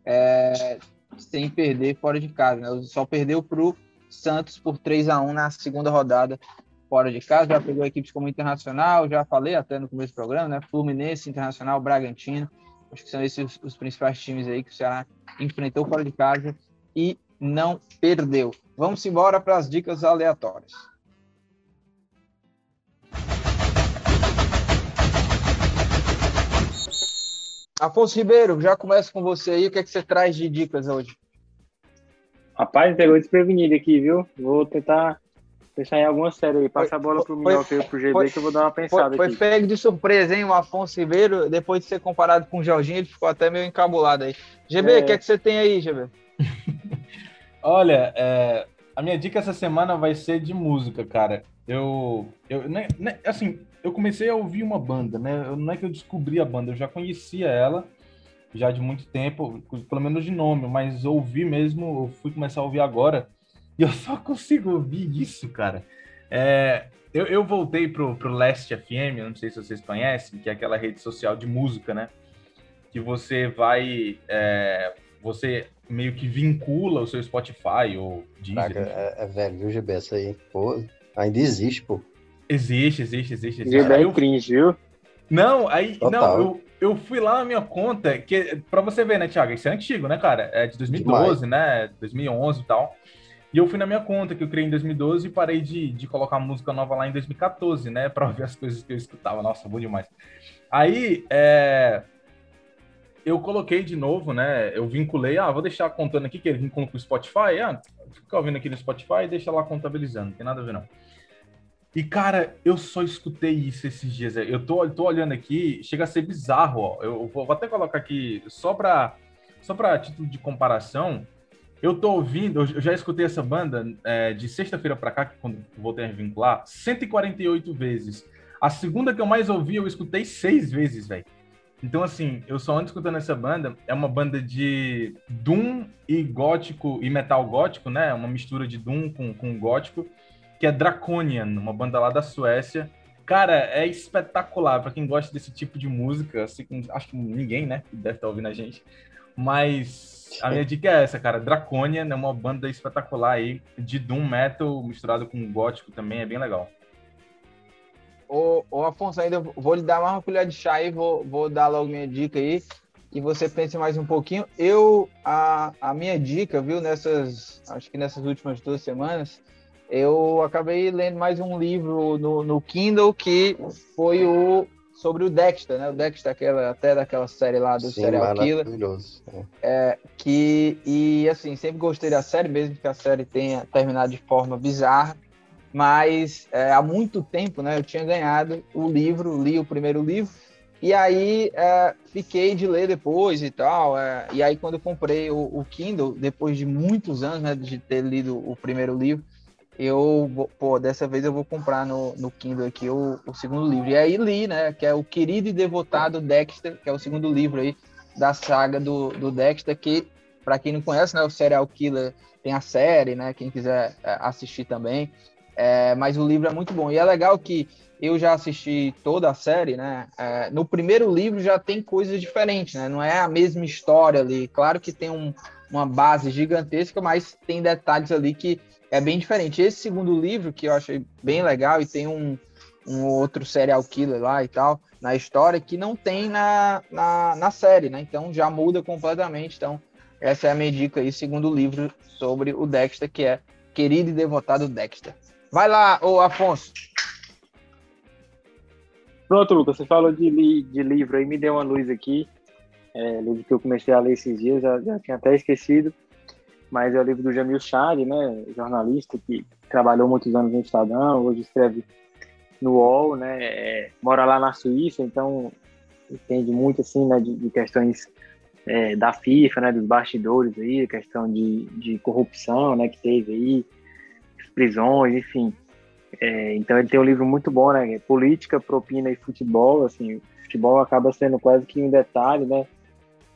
é, sem perder fora de casa. Né? Só perdeu para o Santos por 3 a 1 na segunda rodada fora de casa. Já pegou equipes como Internacional, já falei até no começo do programa, né? Fluminense, Internacional, Bragantino. Acho que são esses os, principais times aí que o Ceará enfrentou fora de casa e não perdeu. Vamos embora para as dicas aleatórias. Afonso Ribeiro, já começa com você aí. O que, é que você traz de dicas hoje? Rapaz, pegou desprevenido aqui, viu? Vou tentar pensar em alguma série aí. Passa a bola pro Minhoca e pro GB foi, que eu vou dar uma pensada foi, aqui. Foi pego de surpresa, hein? O Afonso Ribeiro, depois de ser comparado com o Jorginho, ele ficou até meio encabulado aí. GB, o é... que é que você tem aí, GB? [LAUGHS] Olha, é, a minha dica essa semana vai ser de música, cara. Eu, eu né, né, assim, eu comecei a ouvir uma banda, né? Não é que eu descobri a banda, eu já conhecia ela já de muito tempo, pelo menos de nome, mas ouvir mesmo, eu fui começar a ouvir agora e eu só consigo ouvir isso, cara. É, eu, eu voltei pro, pro Last FM, não sei se vocês conhecem, que é aquela rede social de música, né? Que você vai. É, você meio que vincula o seu Spotify ou Deezer. É, é, velho, viu, GB? Essa aí, pô, ainda existe, pô. Existe, existe, existe. existe. GB é cringe, viu? Não, aí, Total. não, eu, eu fui lá na minha conta, que para você ver, né, Thiago, isso é antigo, né, cara? É de 2012, Demais. né? 2011 e tal. E eu fui na minha conta, que eu criei em 2012, e parei de, de colocar música nova lá em 2014, né? Pra ver as coisas que eu escutava. Nossa, bom demais. Aí, é... eu coloquei de novo, né? Eu vinculei, ah, vou deixar contando aqui, que ele vincula com o Spotify. Ah, fica ouvindo aqui no Spotify e deixa lá contabilizando, não tem nada a ver, não. E, cara, eu só escutei isso esses dias. Eu tô, tô olhando aqui, chega a ser bizarro, ó. Eu vou, vou até colocar aqui, só pra, só pra título de comparação, eu tô ouvindo, eu já escutei essa banda é, de sexta-feira pra cá, que quando voltei a vincular, 148 vezes. A segunda que eu mais ouvi, eu escutei seis vezes, velho. Então, assim, eu só ando escutando essa banda. É uma banda de Doom e gótico, e metal gótico, né? Uma mistura de Doom com, com gótico que é Draconian, uma banda lá da Suécia. Cara, é espetacular para quem gosta desse tipo de música. Assim, acho que ninguém, né, deve estar ouvindo a gente. Mas a minha dica é essa, cara. Draconian é uma banda espetacular aí de doom metal misturado com gótico também, é bem legal. Ô, ô Afonso, ainda vou lhe dar uma colher de chá e vou, vou dar logo minha dica aí. E você pense mais um pouquinho. Eu, a, a minha dica, viu, nessas, acho que nessas últimas duas semanas, eu acabei lendo mais um livro no, no Kindle que foi o sobre o Dexter, né? O Dexter, aquela, até daquela série lá do Sim, Serial Killer. É. é, que, e assim, sempre gostei da série, mesmo que a série tenha terminado de forma bizarra. Mas é, há muito tempo, né? Eu tinha ganhado o livro, li o primeiro livro, e aí é, fiquei de ler depois e tal. É, e aí, quando eu comprei o, o Kindle, depois de muitos anos né, de ter lido o primeiro livro, eu pô, dessa vez eu vou comprar no, no Kindle aqui o, o, segundo livro. E aí li, né, que é o querido e devotado Dexter, que é o segundo livro aí da saga do, do Dexter, que, para quem não conhece, né, o Serial Killer tem a série, né, quem quiser é, assistir também. É, mas o livro é muito bom. E é legal que eu já assisti toda a série, né, é, no primeiro livro já tem coisas diferentes, né, não é a mesma história ali. Claro que tem um, uma base gigantesca, mas tem detalhes ali que é bem diferente. Esse segundo livro, que eu achei bem legal, e tem um, um outro serial killer lá e tal, na história, que não tem na, na, na série, né? Então já muda completamente. Então, essa é a minha dica aí, segundo livro sobre o Dexter, que é Querido e Devotado Dexter. Vai lá, ô Afonso. Pronto, Lucas, você falou de, li, de livro aí, me deu uma luz aqui. É, livro que eu comecei a ler esses dias, já, já tinha até esquecido mas é o livro do Jamil Chad, né, jornalista que trabalhou muitos anos no Estadão, hoje escreve no UOL, né, é, mora lá na Suíça, então entende muito assim, né, de, de questões é, da FIFA, né, dos bastidores aí, questão de, de corrupção, né, que teve aí, prisões, enfim. É, então ele tem um livro muito bom, né, Política, Propina e Futebol, assim, futebol acaba sendo quase que um detalhe, né,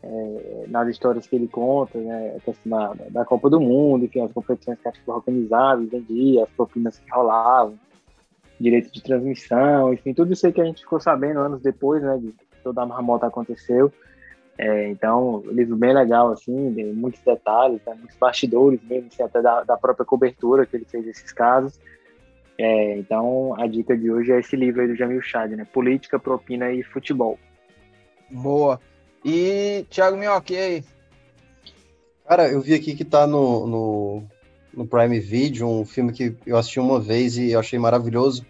é, nas histórias que ele conta, né, a questão da, da, Copa do Mundo, enfim, as competições que foram organizadas, vendia, as propinas que rolavam, direito de transmissão, enfim, tudo isso aí que a gente ficou sabendo anos depois, né, de toda a marmota aconteceu. É, então, livro bem legal, assim, muitos detalhes, né, muitos bastidores mesmo, assim, até da, da, própria cobertura que ele fez desses casos. É, então, a dica de hoje é esse livro aí do Jamil Chad, né, Política, Propina e Futebol. Boa. E Thiago Minhoque, aí? Cara, eu vi aqui que tá no, no, no Prime Video um filme que eu assisti uma vez e eu achei maravilhoso,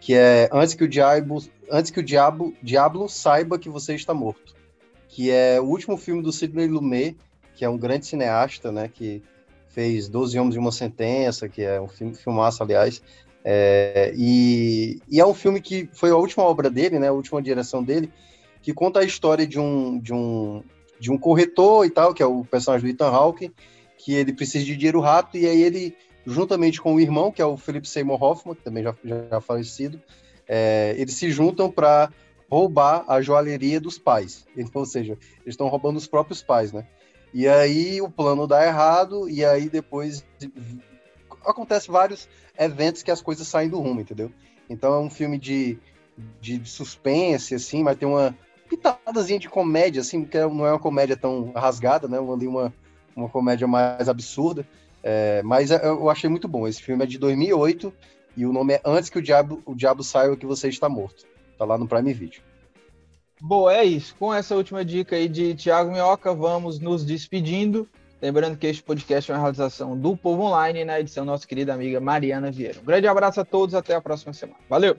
que é Antes que o Diabo, Antes que o Diabo, Diablo saiba que você está morto, que é o último filme do Sidney Lumet, que é um grande cineasta, né, que fez Doze Homens e uma Sentença, que é um filme, filmaço, aliás, é, e, e, é um filme que foi a última obra dele, né, a última direção dele, que conta a história de um, de um, de um corretor e tal, que é o personagem do Ethan Hawke, que ele precisa de dinheiro rápido, e aí ele, juntamente com o irmão, que é o Philip Seymour Hoffman, que também já, já falecido, é, eles se juntam para roubar a joalheria dos pais. Então, [LAUGHS] ou seja, eles estão roubando os próprios pais, né? E aí o plano dá errado, e aí depois acontece vários eventos que as coisas saem do rumo, entendeu? Então é um filme de, de suspense, assim, mas tem uma pitadazinha de comédia, assim, que não é uma comédia tão rasgada, né? Ali uma, uma comédia mais absurda. É, mas é, eu achei muito bom. Esse filme é de 2008 e o nome é Antes que o Diabo, o Diabo Saiba que Você Está Morto. Tá lá no Prime Video. Boa, é isso. Com essa última dica aí de Tiago Minhoca, vamos nos despedindo. Lembrando que este podcast é uma realização do Povo Online na edição nossa querida amiga Mariana Vieira. Um grande abraço a todos, até a próxima semana. Valeu!